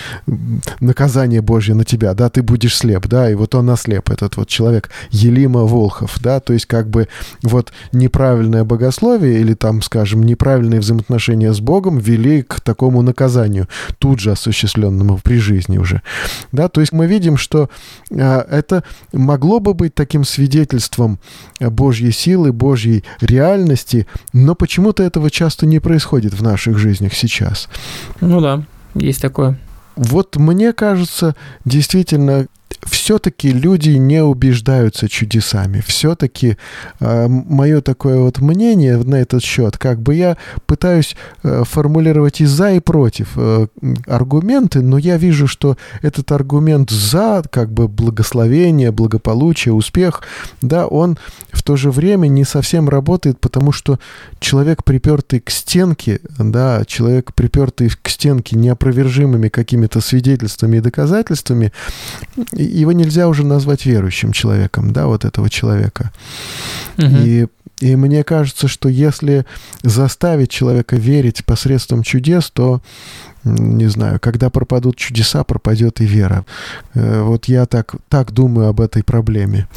Speaker 1: наказание Божье на тебя, да, ты будешь слеп, да, и вот он ослеп, этот вот человек, Елима Волхов, да, то есть как бы вот неправильное богословие или там, скажем, неправильные взаимоотношения с Богом вели к такому наказанию, тут же осуществленному при жизни уже, да, то есть мы видим, что а, это могло бы быть таким свидетельством Божьей силы, силы Божьей реальности, но почему-то этого часто не происходит в наших жизнях сейчас.
Speaker 2: Ну да, есть такое.
Speaker 1: Вот мне кажется, действительно, все-таки люди не убеждаются чудесами. Все-таки э, мое такое вот мнение на этот счет, как бы я пытаюсь э, формулировать и за, и против э, аргументы, но я вижу, что этот аргумент за, как бы благословение, благополучие, успех, да, он в то же время не совсем работает, потому что человек, припертый к стенке, да, человек, припертый к стенке неопровержимыми какими-то свидетельствами и доказательствами, его нельзя уже назвать верующим человеком, да, вот этого человека. Угу. И и мне кажется, что если заставить человека верить посредством чудес, то не знаю, когда пропадут чудеса, пропадет и вера. Э, вот я так, так думаю об этой проблеме.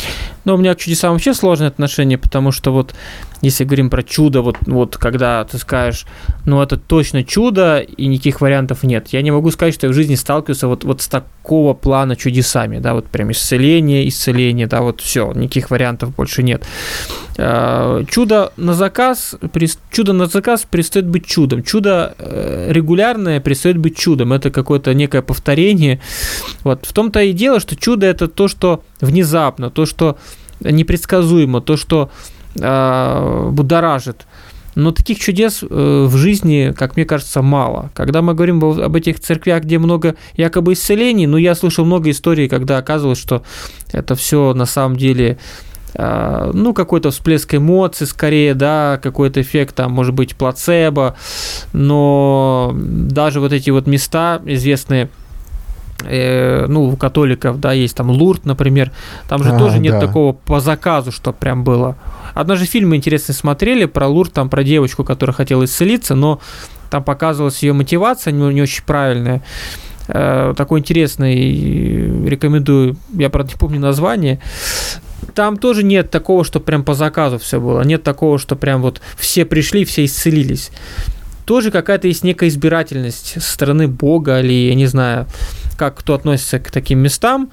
Speaker 2: Но у меня к чудесам вообще сложное отношение, потому что вот если говорим про чудо, вот, вот когда ты скажешь, ну это точно чудо, и никаких вариантов нет. Я не могу сказать, что я в жизни сталкивался вот, вот с такого плана чудесами, да, вот прям исцеление, исцеление, да, вот все, никаких вариантов больше нет. А, чудо на заказ, чудо на заказ перестает быть чудом. Чудо э, регулярное перестает быть чудом. Это какое-то некое повторение. Вот в том-то и дело, что чудо это то, что внезапно, то, что непредсказуемо, то, что э, будоражит. Но таких чудес э, в жизни, как мне кажется, мало. Когда мы говорим об этих церквях, где много якобы исцелений, ну, я слышал много историй, когда оказывалось, что это все на самом деле а, ну, какой-то всплеск эмоций скорее, да, какой-то эффект, там, может быть, плацебо, но даже вот эти вот места известные, э, ну, у католиков, да, есть там Лурд, например, там же а, тоже нет да. такого по заказу, что прям было. Однажды фильмы интересные смотрели про Лурд, там, про девочку, которая хотела исцелиться, но там показывалась ее мотивация не, не очень правильная. Э, такой интересный, рекомендую, я, правда, не помню название, там тоже нет такого, что прям по заказу все было. Нет такого, что прям вот все пришли, все исцелились. Тоже какая-то есть некая избирательность со стороны Бога или, я не знаю, как кто относится к таким местам.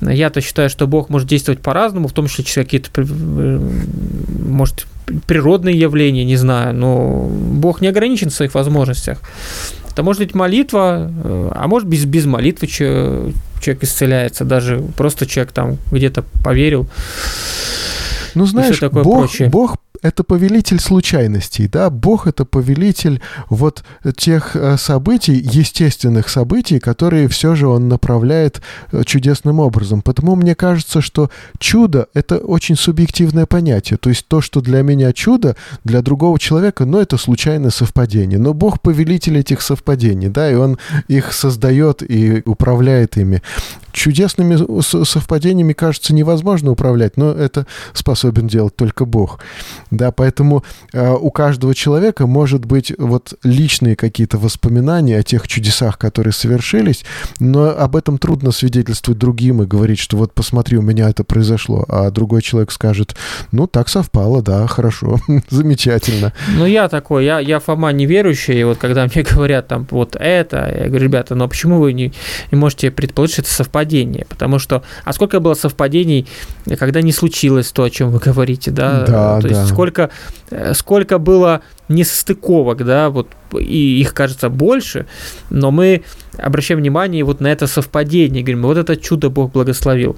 Speaker 2: Я-то считаю, что Бог может действовать по-разному, в том числе через какие-то, э, может, природные явления, не знаю, но Бог не ограничен в своих возможностях. Это может быть молитва, э, а может без, без молитвы человек исцеляется, даже просто человек там где-то поверил.
Speaker 1: Ну, знаешь, Бог, прочее. Бог это повелитель случайностей, да, Бог это повелитель вот тех э, событий, естественных событий, которые все же он направляет э, чудесным образом. Потому мне кажется, что чудо — это очень субъективное понятие. То есть то, что для меня чудо, для другого человека, ну, это случайное совпадение. Но Бог повелитель этих совпадений, да, и он их создает и управляет ими. Чудесными совпадениями, кажется, невозможно управлять, но это способен делать только Бог. Да, поэтому э, у каждого человека может быть вот личные какие-то воспоминания о тех чудесах, которые совершились, но об этом трудно свидетельствовать другим и говорить, что вот посмотри, у меня это произошло, а другой человек скажет, ну, так совпало, да, хорошо, замечательно.
Speaker 2: Ну, я такой, я, я Фома неверующий, и вот когда мне говорят там вот это, я говорю, ребята, но почему вы не, не можете предположить, что это совпадение? Потому что, а сколько было совпадений, когда не случилось то, о чем вы говорите, да?
Speaker 1: Да,
Speaker 2: то
Speaker 1: да.
Speaker 2: есть сколько, э, сколько было несостыковок, да, вот, и их кажется больше, но мы обращаем внимание вот на это совпадение, говорим, вот это чудо Бог благословил.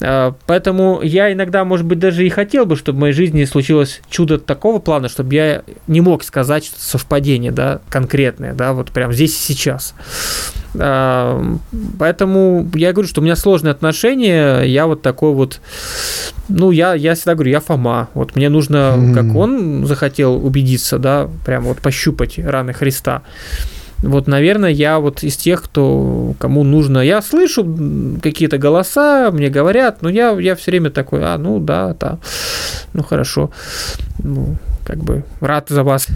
Speaker 2: А, поэтому я иногда, может быть, даже и хотел бы, чтобы в моей жизни случилось чудо такого плана, чтобы я не мог сказать, что это совпадение, да, конкретное, да, вот прям здесь и сейчас. А, поэтому я говорю, что у меня сложные отношения, я вот такой вот, ну, я, я всегда говорю, я Фома, вот мне нужно, mm-hmm. как он захотел убедиться, да, прям вот пощупать раны Христа. Вот, наверное, я вот из тех, кто кому нужно. Я слышу какие-то голоса, мне говорят, но я, я все время такой, а, ну да, да, ну хорошо. Ну, как бы рад за вас.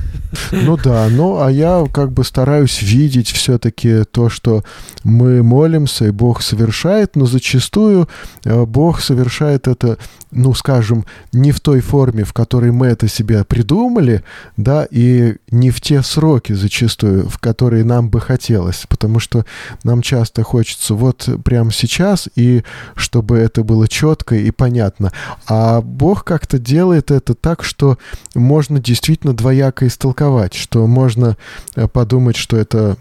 Speaker 1: Ну да, ну а я как бы стараюсь видеть все-таки то, что мы молимся, и Бог совершает, но зачастую э, Бог совершает это, ну скажем, не в той форме, в которой мы это себе придумали, да, и не в те сроки зачастую, в которые нам бы хотелось, потому что нам часто хочется вот прямо сейчас, и чтобы это было четко и понятно. А Бог как-то делает это так, что можно можно действительно двояко истолковать, что можно э, подумать, что это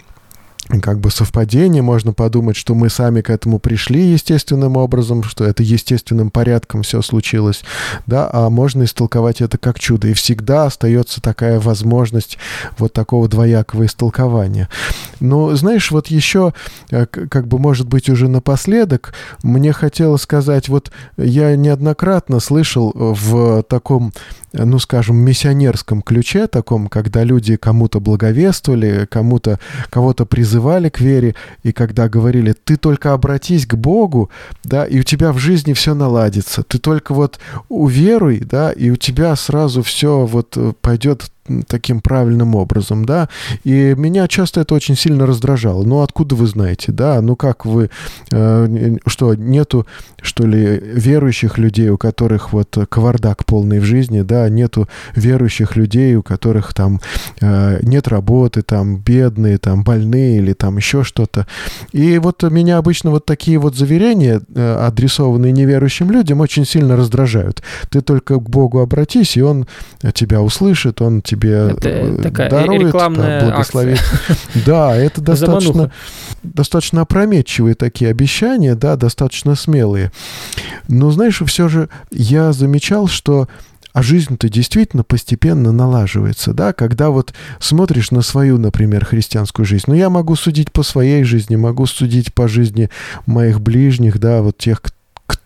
Speaker 1: как бы совпадение, можно подумать, что мы сами к этому пришли естественным образом, что это естественным порядком все случилось, да, а можно истолковать это как чудо. И всегда остается такая возможность вот такого двоякого истолкования. Но, знаешь, вот еще, э, как бы, может быть, уже напоследок, мне хотелось сказать, вот я неоднократно слышал в таком ну, скажем, миссионерском ключе, таком, когда люди кому-то благовествовали, кому-то, кого-то призывали к вере, и когда говорили, ты только обратись к Богу, да, и у тебя в жизни все наладится, ты только вот уверуй, да, и у тебя сразу все вот э, пойдет таким правильным образом, да, и меня часто это очень сильно раздражало. Ну, откуда вы знаете, да, ну как вы, э, что, нету, что ли, верующих людей, у которых вот кавардак полный в жизни, да, нету верующих людей, у которых там э, нет работы, там бедные, там больные или там еще что-то. И вот меня обычно вот такие вот заверения, э, адресованные неверующим людям, очень сильно раздражают. Ты только к Богу обратись, и Он тебя услышит, Он тебе это э, такая дарует, рекламная да, благословит. Акция. Да, это достаточно, достаточно опрометчивые такие обещания, да, достаточно смелые. Но знаешь, все же я замечал, что а жизнь-то действительно постепенно налаживается, да, когда вот смотришь на свою, например, христианскую жизнь, ну, я могу судить по своей жизни, могу судить по жизни моих ближних, да, вот тех, кто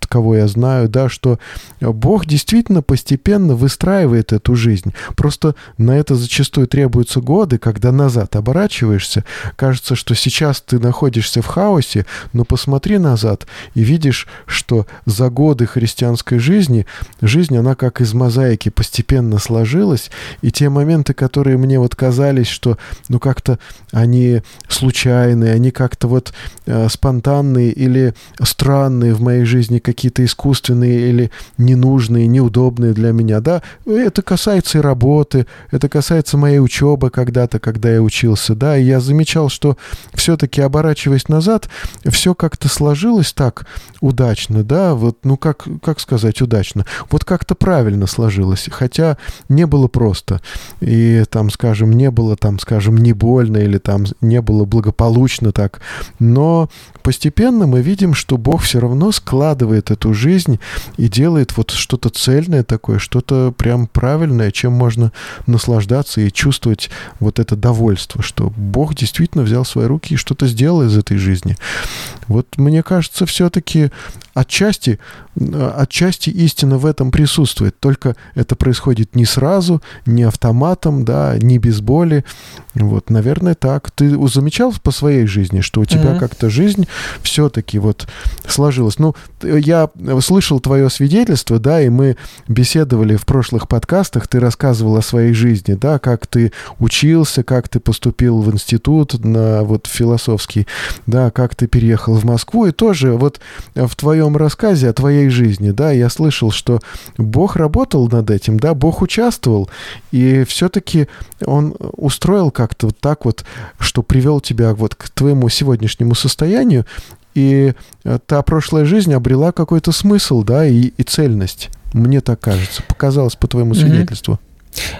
Speaker 1: кого я знаю, да, что Бог действительно постепенно выстраивает эту жизнь. Просто на это зачастую требуются годы, когда назад оборачиваешься. Кажется, что сейчас ты находишься в хаосе, но посмотри назад и видишь, что за годы христианской жизни жизнь, она как из мозаики постепенно сложилась, и те моменты, которые мне вот казались, что ну как-то они случайные, они как-то вот э, спонтанные или странные в моей жизни, какие-то искусственные или ненужные, неудобные для меня, да, это касается и работы, это касается моей учебы когда-то, когда я учился, да, и я замечал, что все-таки оборачиваясь назад, все как-то сложилось так удачно, да, вот, ну как, как сказать удачно, вот как-то правильно сложилось, хотя не было просто, и там, скажем, не было там, скажем, не больно или там не было благополучно так, но постепенно мы видим, что Бог все равно складывает эту жизнь и делает вот что-то цельное такое, что-то прям правильное, чем можно наслаждаться и чувствовать вот это довольство, что Бог действительно взял свои руки и что-то сделал из этой жизни. Вот мне кажется, все-таки отчасти, отчасти истина в этом присутствует. Только это происходит не сразу, не автоматом, да, не без боли. Вот, наверное, так. Ты замечал по своей жизни, что у тебя mm-hmm. как-то жизнь все-таки вот сложилась? Ну, я слышал твое свидетельство, да, и мы беседовали в прошлых подкастах, ты рассказывал о своей жизни, да, как ты учился, как ты поступил в институт на вот философский, да, как ты переехал в Москву, и тоже вот в твоем твоем рассказе о твоей жизни, да, я слышал, что Бог работал над этим, да, Бог участвовал, и все-таки Он устроил как-то вот так вот, что привел тебя вот к твоему сегодняшнему состоянию, и э, та прошлая жизнь обрела какой-то смысл, да, и, и цельность. Мне так кажется, показалось по твоему свидетельству. Mm-hmm.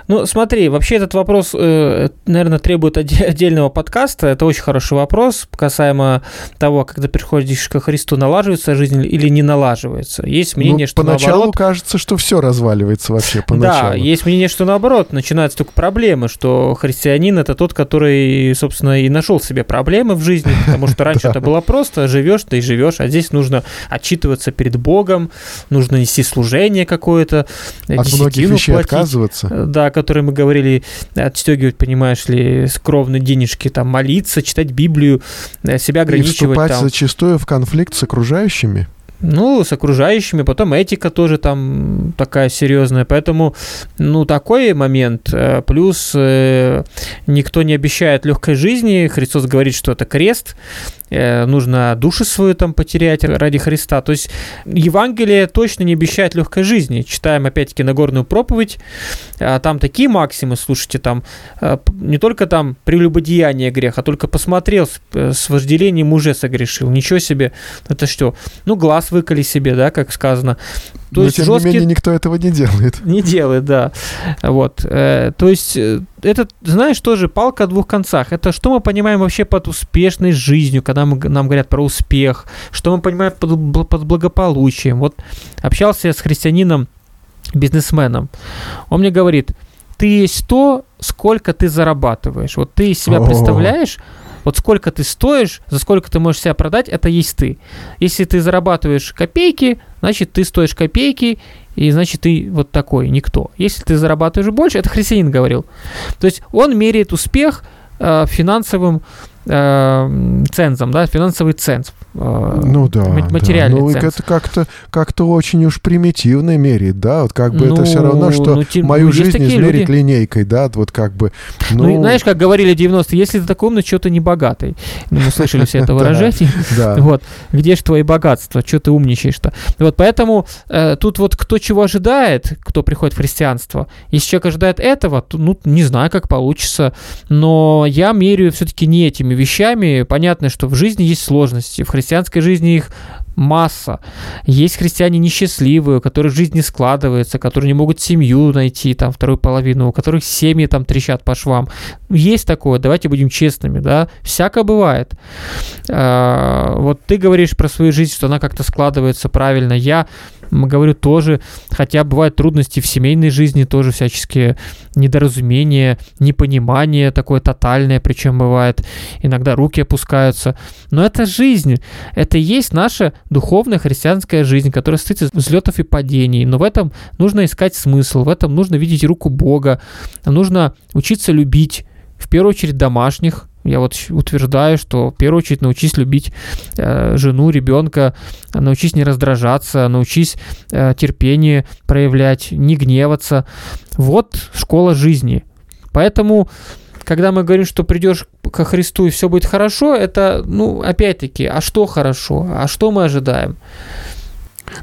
Speaker 2: Ну, смотри, вообще этот вопрос, э, наверное, требует отдельного подкаста. Это очень хороший вопрос касаемо того, когда приходишь ко Христу, налаживается жизнь или не налаживается. Есть мнение, ну, что
Speaker 1: поначалу
Speaker 2: наоборот...
Speaker 1: кажется, что все разваливается вообще поначалу.
Speaker 2: Да, есть мнение, что наоборот, начинаются только проблемы, что христианин это тот, который, собственно, и нашел себе проблемы в жизни, потому что раньше это было просто, живешь ты и живешь, а здесь нужно отчитываться перед Богом, нужно нести служение какое-то,
Speaker 1: От многих вещей отказываться
Speaker 2: да, о которой мы говорили, отстегивать, понимаешь ли, скромные денежки, там, молиться, читать Библию, э, себя ограничивать. И
Speaker 1: вступать
Speaker 2: там.
Speaker 1: зачастую в конфликт с окружающими.
Speaker 2: Ну, с окружающими, потом этика тоже там такая серьезная. Поэтому, ну, такой момент. Э, плюс э, никто не обещает легкой жизни. Христос говорит, что это крест. Э, нужно душу свою там потерять ради Христа. То есть Евангелие точно не обещает легкой жизни. Читаем опять-таки Нагорную проповедь, а там такие максимы, слушайте, там э, не только там прелюбодеяние греха, а только посмотрел, э, с вожделением уже согрешил. Ничего себе, это что? Ну, глаз выколи себе, да, как сказано.
Speaker 1: То Но, есть тем жесткий... не менее, никто этого не делает.
Speaker 2: Не делает, да. Вот. То есть это, знаешь, тоже палка о двух концах. Это что мы понимаем вообще под успешной жизнью, когда мы, нам говорят про успех, что мы понимаем под, под благополучием. Вот общался я с христианином, бизнесменом. Он мне говорит, ты есть то, сколько ты зарабатываешь. Вот ты из себя О-о-о. представляешь, вот сколько ты стоишь, за сколько ты можешь себя продать, это есть ты. Если ты зарабатываешь копейки, значит, ты стоишь копейки, и значит ты вот такой, никто. Если ты зарабатываешь больше, это христианин говорил. То есть он меряет успех э, финансовым э, цензом, да, финансовый ценз.
Speaker 1: Э, ну да, материальный да. Ну, ценз. это как-то как очень уж примитивно мерить, да, вот как бы ну, это все равно, что ну, тем, мою ну, жизнь измерить люди. линейкой, да, вот как бы.
Speaker 2: Ну, ну знаешь, как говорили 90-е, если ты такой умный, что ты не богатый. Ну, мы слышали все это выражение. Вот, где же твои богатства, что ты умничаешь-то? Вот, поэтому э, тут вот кто чего ожидает, кто приходит в христианство, если человек ожидает этого, то, ну, не знаю, как получится, но я меряю все-таки не этими вещами. Понятно, что в жизни есть сложности, в христианской жизни их масса. Есть христиане несчастливые, у которых жизнь не складывается, которые не могут семью найти, там, вторую половину, у которых семьи там трещат по швам. Есть такое, давайте будем честными, да, всякое бывает. А, вот ты говоришь про свою жизнь, что она как-то складывается правильно. Я говорю, тоже, хотя бывают трудности в семейной жизни, тоже всяческие недоразумения, непонимание такое тотальное, причем бывает, иногда руки опускаются. Но это жизнь, это и есть наша духовная христианская жизнь, которая состоит из взлетов и падений. Но в этом нужно искать смысл, в этом нужно видеть руку Бога, нужно учиться любить, в первую очередь домашних, я вот утверждаю, что в первую очередь научись любить э, жену, ребенка, научись не раздражаться, научись э, терпение проявлять, не гневаться. Вот школа жизни. Поэтому, когда мы говорим, что придешь ко Христу и все будет хорошо, это, ну, опять-таки, а что хорошо? А что мы ожидаем?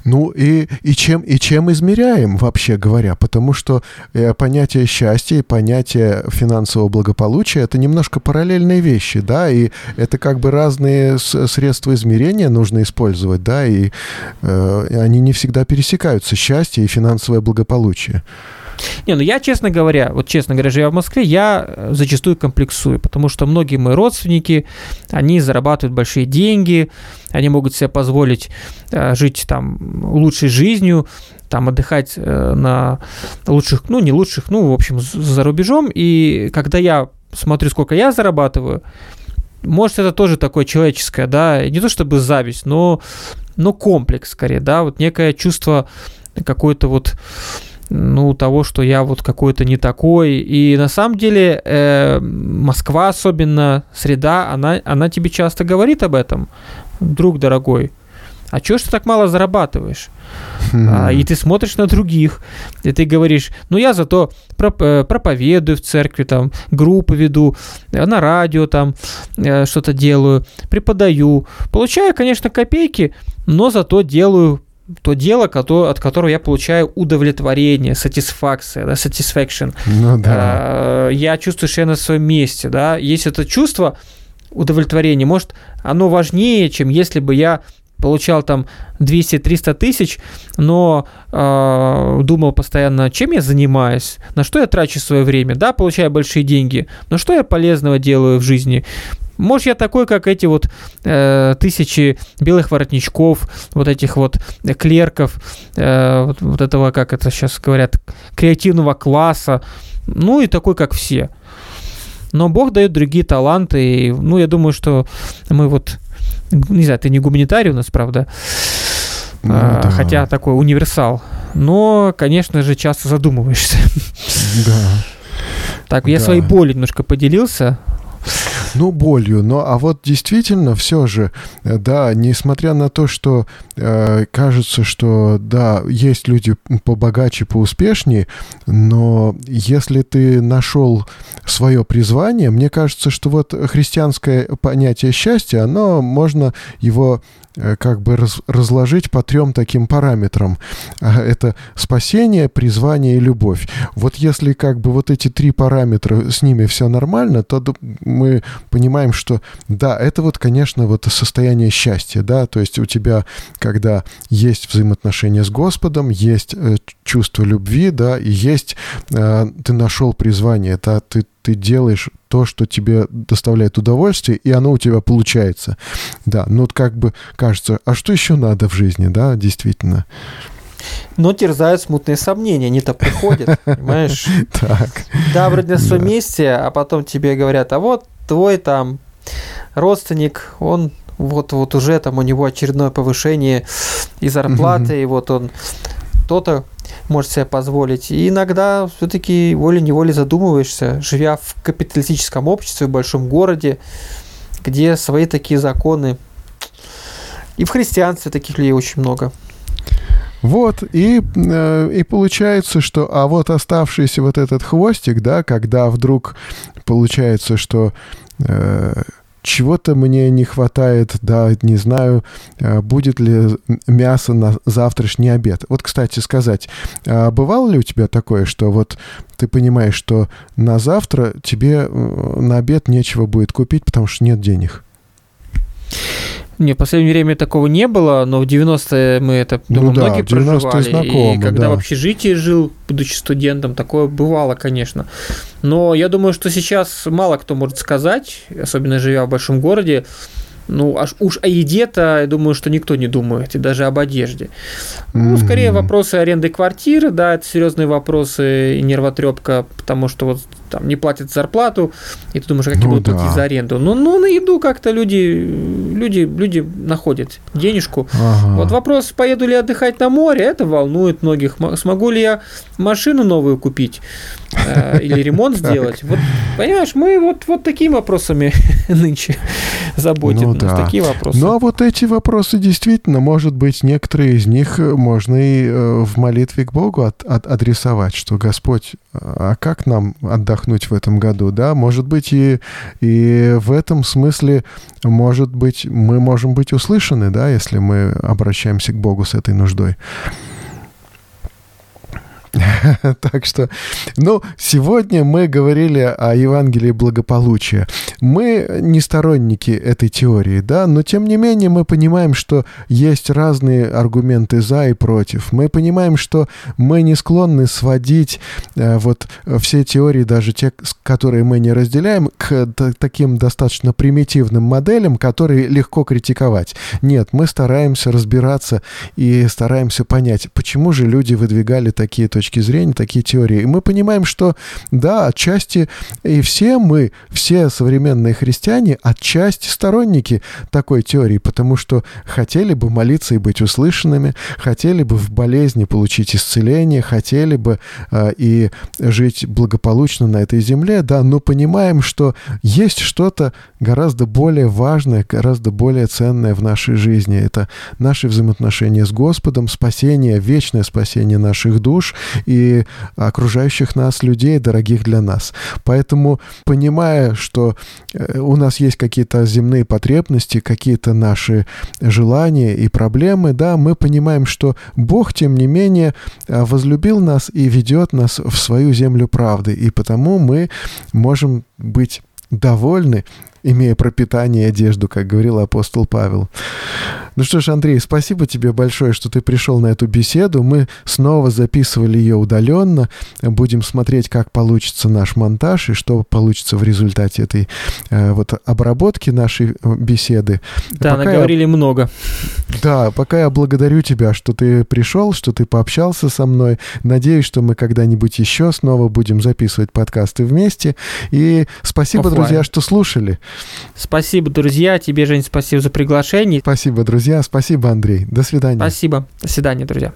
Speaker 1: Ну и, и, чем, и чем измеряем, вообще говоря, потому что э, понятие счастья и понятие финансового благополучия это немножко параллельные вещи, да, и это как бы разные средства измерения нужно использовать, да, и э, они не всегда пересекаются, счастье и финансовое благополучие.
Speaker 2: Не, ну я, честно говоря, вот честно говоря, живя в Москве, я э, зачастую комплексую, потому что многие мои родственники, они зарабатывают большие деньги, они могут себе позволить э, жить там лучшей жизнью, там отдыхать э, на лучших, ну не лучших, ну в общем за рубежом, и когда я смотрю, сколько я зарабатываю, может, это тоже такое человеческое, да, не то чтобы зависть, но, но комплекс скорее, да, вот некое чувство какой-то вот ну, того, что я вот какой-то не такой. И на самом деле э, Москва, особенно среда, она, она тебе часто говорит об этом, друг дорогой. А чего ж ты так мало зарабатываешь? Mm-hmm. А, и ты смотришь на других, и ты говоришь, ну я зато э, проповедую в церкви, там, группы веду, э, на радио там э, что-то делаю, преподаю. Получаю, конечно, копейки, но зато делаю то дело, от которого я получаю удовлетворение, satisfaction, да, satisfaction. Ну, да. А, я чувствую, что я на своем месте, да. Есть это чувство удовлетворения, может, оно важнее, чем если бы я получал там 200-300 тысяч, но э, думал постоянно, чем я занимаюсь, на что я трачу свое время, да, получаю большие деньги, но что я полезного делаю в жизни, может, я такой, как эти вот э, тысячи белых воротничков, вот этих вот клерков, э, вот, вот этого, как это сейчас говорят, креативного класса, ну и такой, как все. Но Бог дает другие таланты, и, ну, я думаю, что мы вот, не знаю, ты не гуманитарий у нас, правда, ну, а, да. хотя такой универсал, но, конечно же, часто задумываешься. Да. Так, я да. своей болью немножко поделился.
Speaker 1: Ну, болью. Но, а вот действительно, все же, э, да, несмотря на то, что э, кажется, что, да, есть люди побогаче, поуспешнее, но если ты нашел свое призвание, мне кажется, что вот христианское понятие счастья, оно можно его как бы раз, разложить по трем таким параметрам. А, это спасение, призвание и любовь. Вот если как бы вот эти три параметра, с ними все нормально, то мы понимаем, что да, это вот, конечно, вот состояние счастья, да, то есть у тебя, когда есть взаимоотношения с Господом, есть э, чувство любви, да, и есть, э, ты нашел призвание, это ты, ты делаешь то, что тебе доставляет удовольствие, и оно у тебя получается. Да, ну вот как бы кажется, а что еще надо в жизни, да, действительно.
Speaker 2: Но терзают смутные сомнения, они-то приходят, понимаешь? Так. Да, вроде на своем месте, а потом тебе говорят, а вот твой там родственник, он вот, вот уже там у него очередное повышение и зарплаты, и вот он то-то может себе позволить. И иногда все-таки волей-неволей задумываешься, живя в капиталистическом обществе, в большом городе, где свои такие законы. И в христианстве таких людей очень много.
Speaker 1: Вот, и, э, и получается, что, а вот оставшийся вот этот хвостик, да, когда вдруг получается, что э, чего-то мне не хватает, да, не знаю, э, будет ли мясо на завтрашний обед. Вот, кстати, сказать, а бывало ли у тебя такое, что вот ты понимаешь, что на завтра тебе э, на обед нечего будет купить, потому что нет денег?
Speaker 2: Не, в последнее время такого не было, но в 90-е мы это, думаю, ну, да, многие проживали. Знакомы, и когда да. в общежитии жил, будучи студентом, такое бывало, конечно. Но я думаю, что сейчас мало кто может сказать, особенно живя в большом городе, Ну, аж уж о еде-то, я думаю, что никто не думает, и даже об одежде. Ну, скорее вопросы аренды квартиры, да, это серьезные вопросы и нервотрепка, потому что вот там не платят зарплату, и ты думаешь, а как ну, будут да. платить за аренду. Ну, ну, на еду как-то люди, люди, люди находят денежку. Ага. Вот вопрос, поеду ли отдыхать на море, это волнует многих. Смогу ли я машину новую купить или ремонт сделать? Вот, понимаешь, мы вот, вот такими вопросами нынче заботит ну, да. такие вопросы.
Speaker 1: Ну, а вот эти вопросы действительно, может быть, некоторые из них можно и э, в молитве к Богу от, от, адресовать, что Господь, а как нам отдохнуть в этом году, да, может быть, и, и в этом смысле, может быть, мы можем быть услышаны, да, если мы обращаемся к Богу с этой нуждой. Так что, ну, сегодня мы говорили о Евангелии благополучия. Мы не сторонники этой теории, да, но тем не менее мы понимаем, что есть разные аргументы за и против. Мы понимаем, что мы не склонны сводить э, вот все теории, даже те, которые мы не разделяем, к таким достаточно примитивным моделям, которые легко критиковать. Нет, мы стараемся разбираться и стараемся понять, почему же люди выдвигали такие точки точки зрения, такие теории. И мы понимаем, что да, отчасти и все мы, все современные христиане, отчасти сторонники такой теории, потому что хотели бы молиться и быть услышанными, хотели бы в болезни получить исцеление, хотели бы э, и жить благополучно на этой земле, да, но понимаем, что есть что-то гораздо более важное, гораздо более ценное в нашей жизни. Это наши взаимоотношения с Господом, спасение, вечное спасение наших душ и окружающих нас людей, дорогих для нас. Поэтому, понимая, что э, у нас есть какие-то земные потребности, какие-то наши желания и проблемы, да, мы понимаем, что Бог, тем не менее, э, возлюбил нас и ведет нас в свою землю правды, и потому мы можем быть довольны имея пропитание и одежду, как говорил апостол Павел. Ну что ж, Андрей, спасибо тебе большое, что ты пришел на эту беседу. Мы снова записывали ее удаленно. Будем смотреть, как получится наш монтаж и что получится в результате этой э, вот обработки нашей э, беседы.
Speaker 2: Да, пока наговорили я... много.
Speaker 1: Да, пока я благодарю тебя, что ты пришел, что ты пообщался со мной. Надеюсь, что мы когда-нибудь еще снова будем записывать подкасты вместе. И спасибо, Оффлайн. друзья, что слушали.
Speaker 2: Спасибо, друзья. Тебе, Жень, спасибо за приглашение.
Speaker 1: Спасибо, друзья. Спасибо, Андрей. До свидания.
Speaker 2: Спасибо. До свидания, друзья.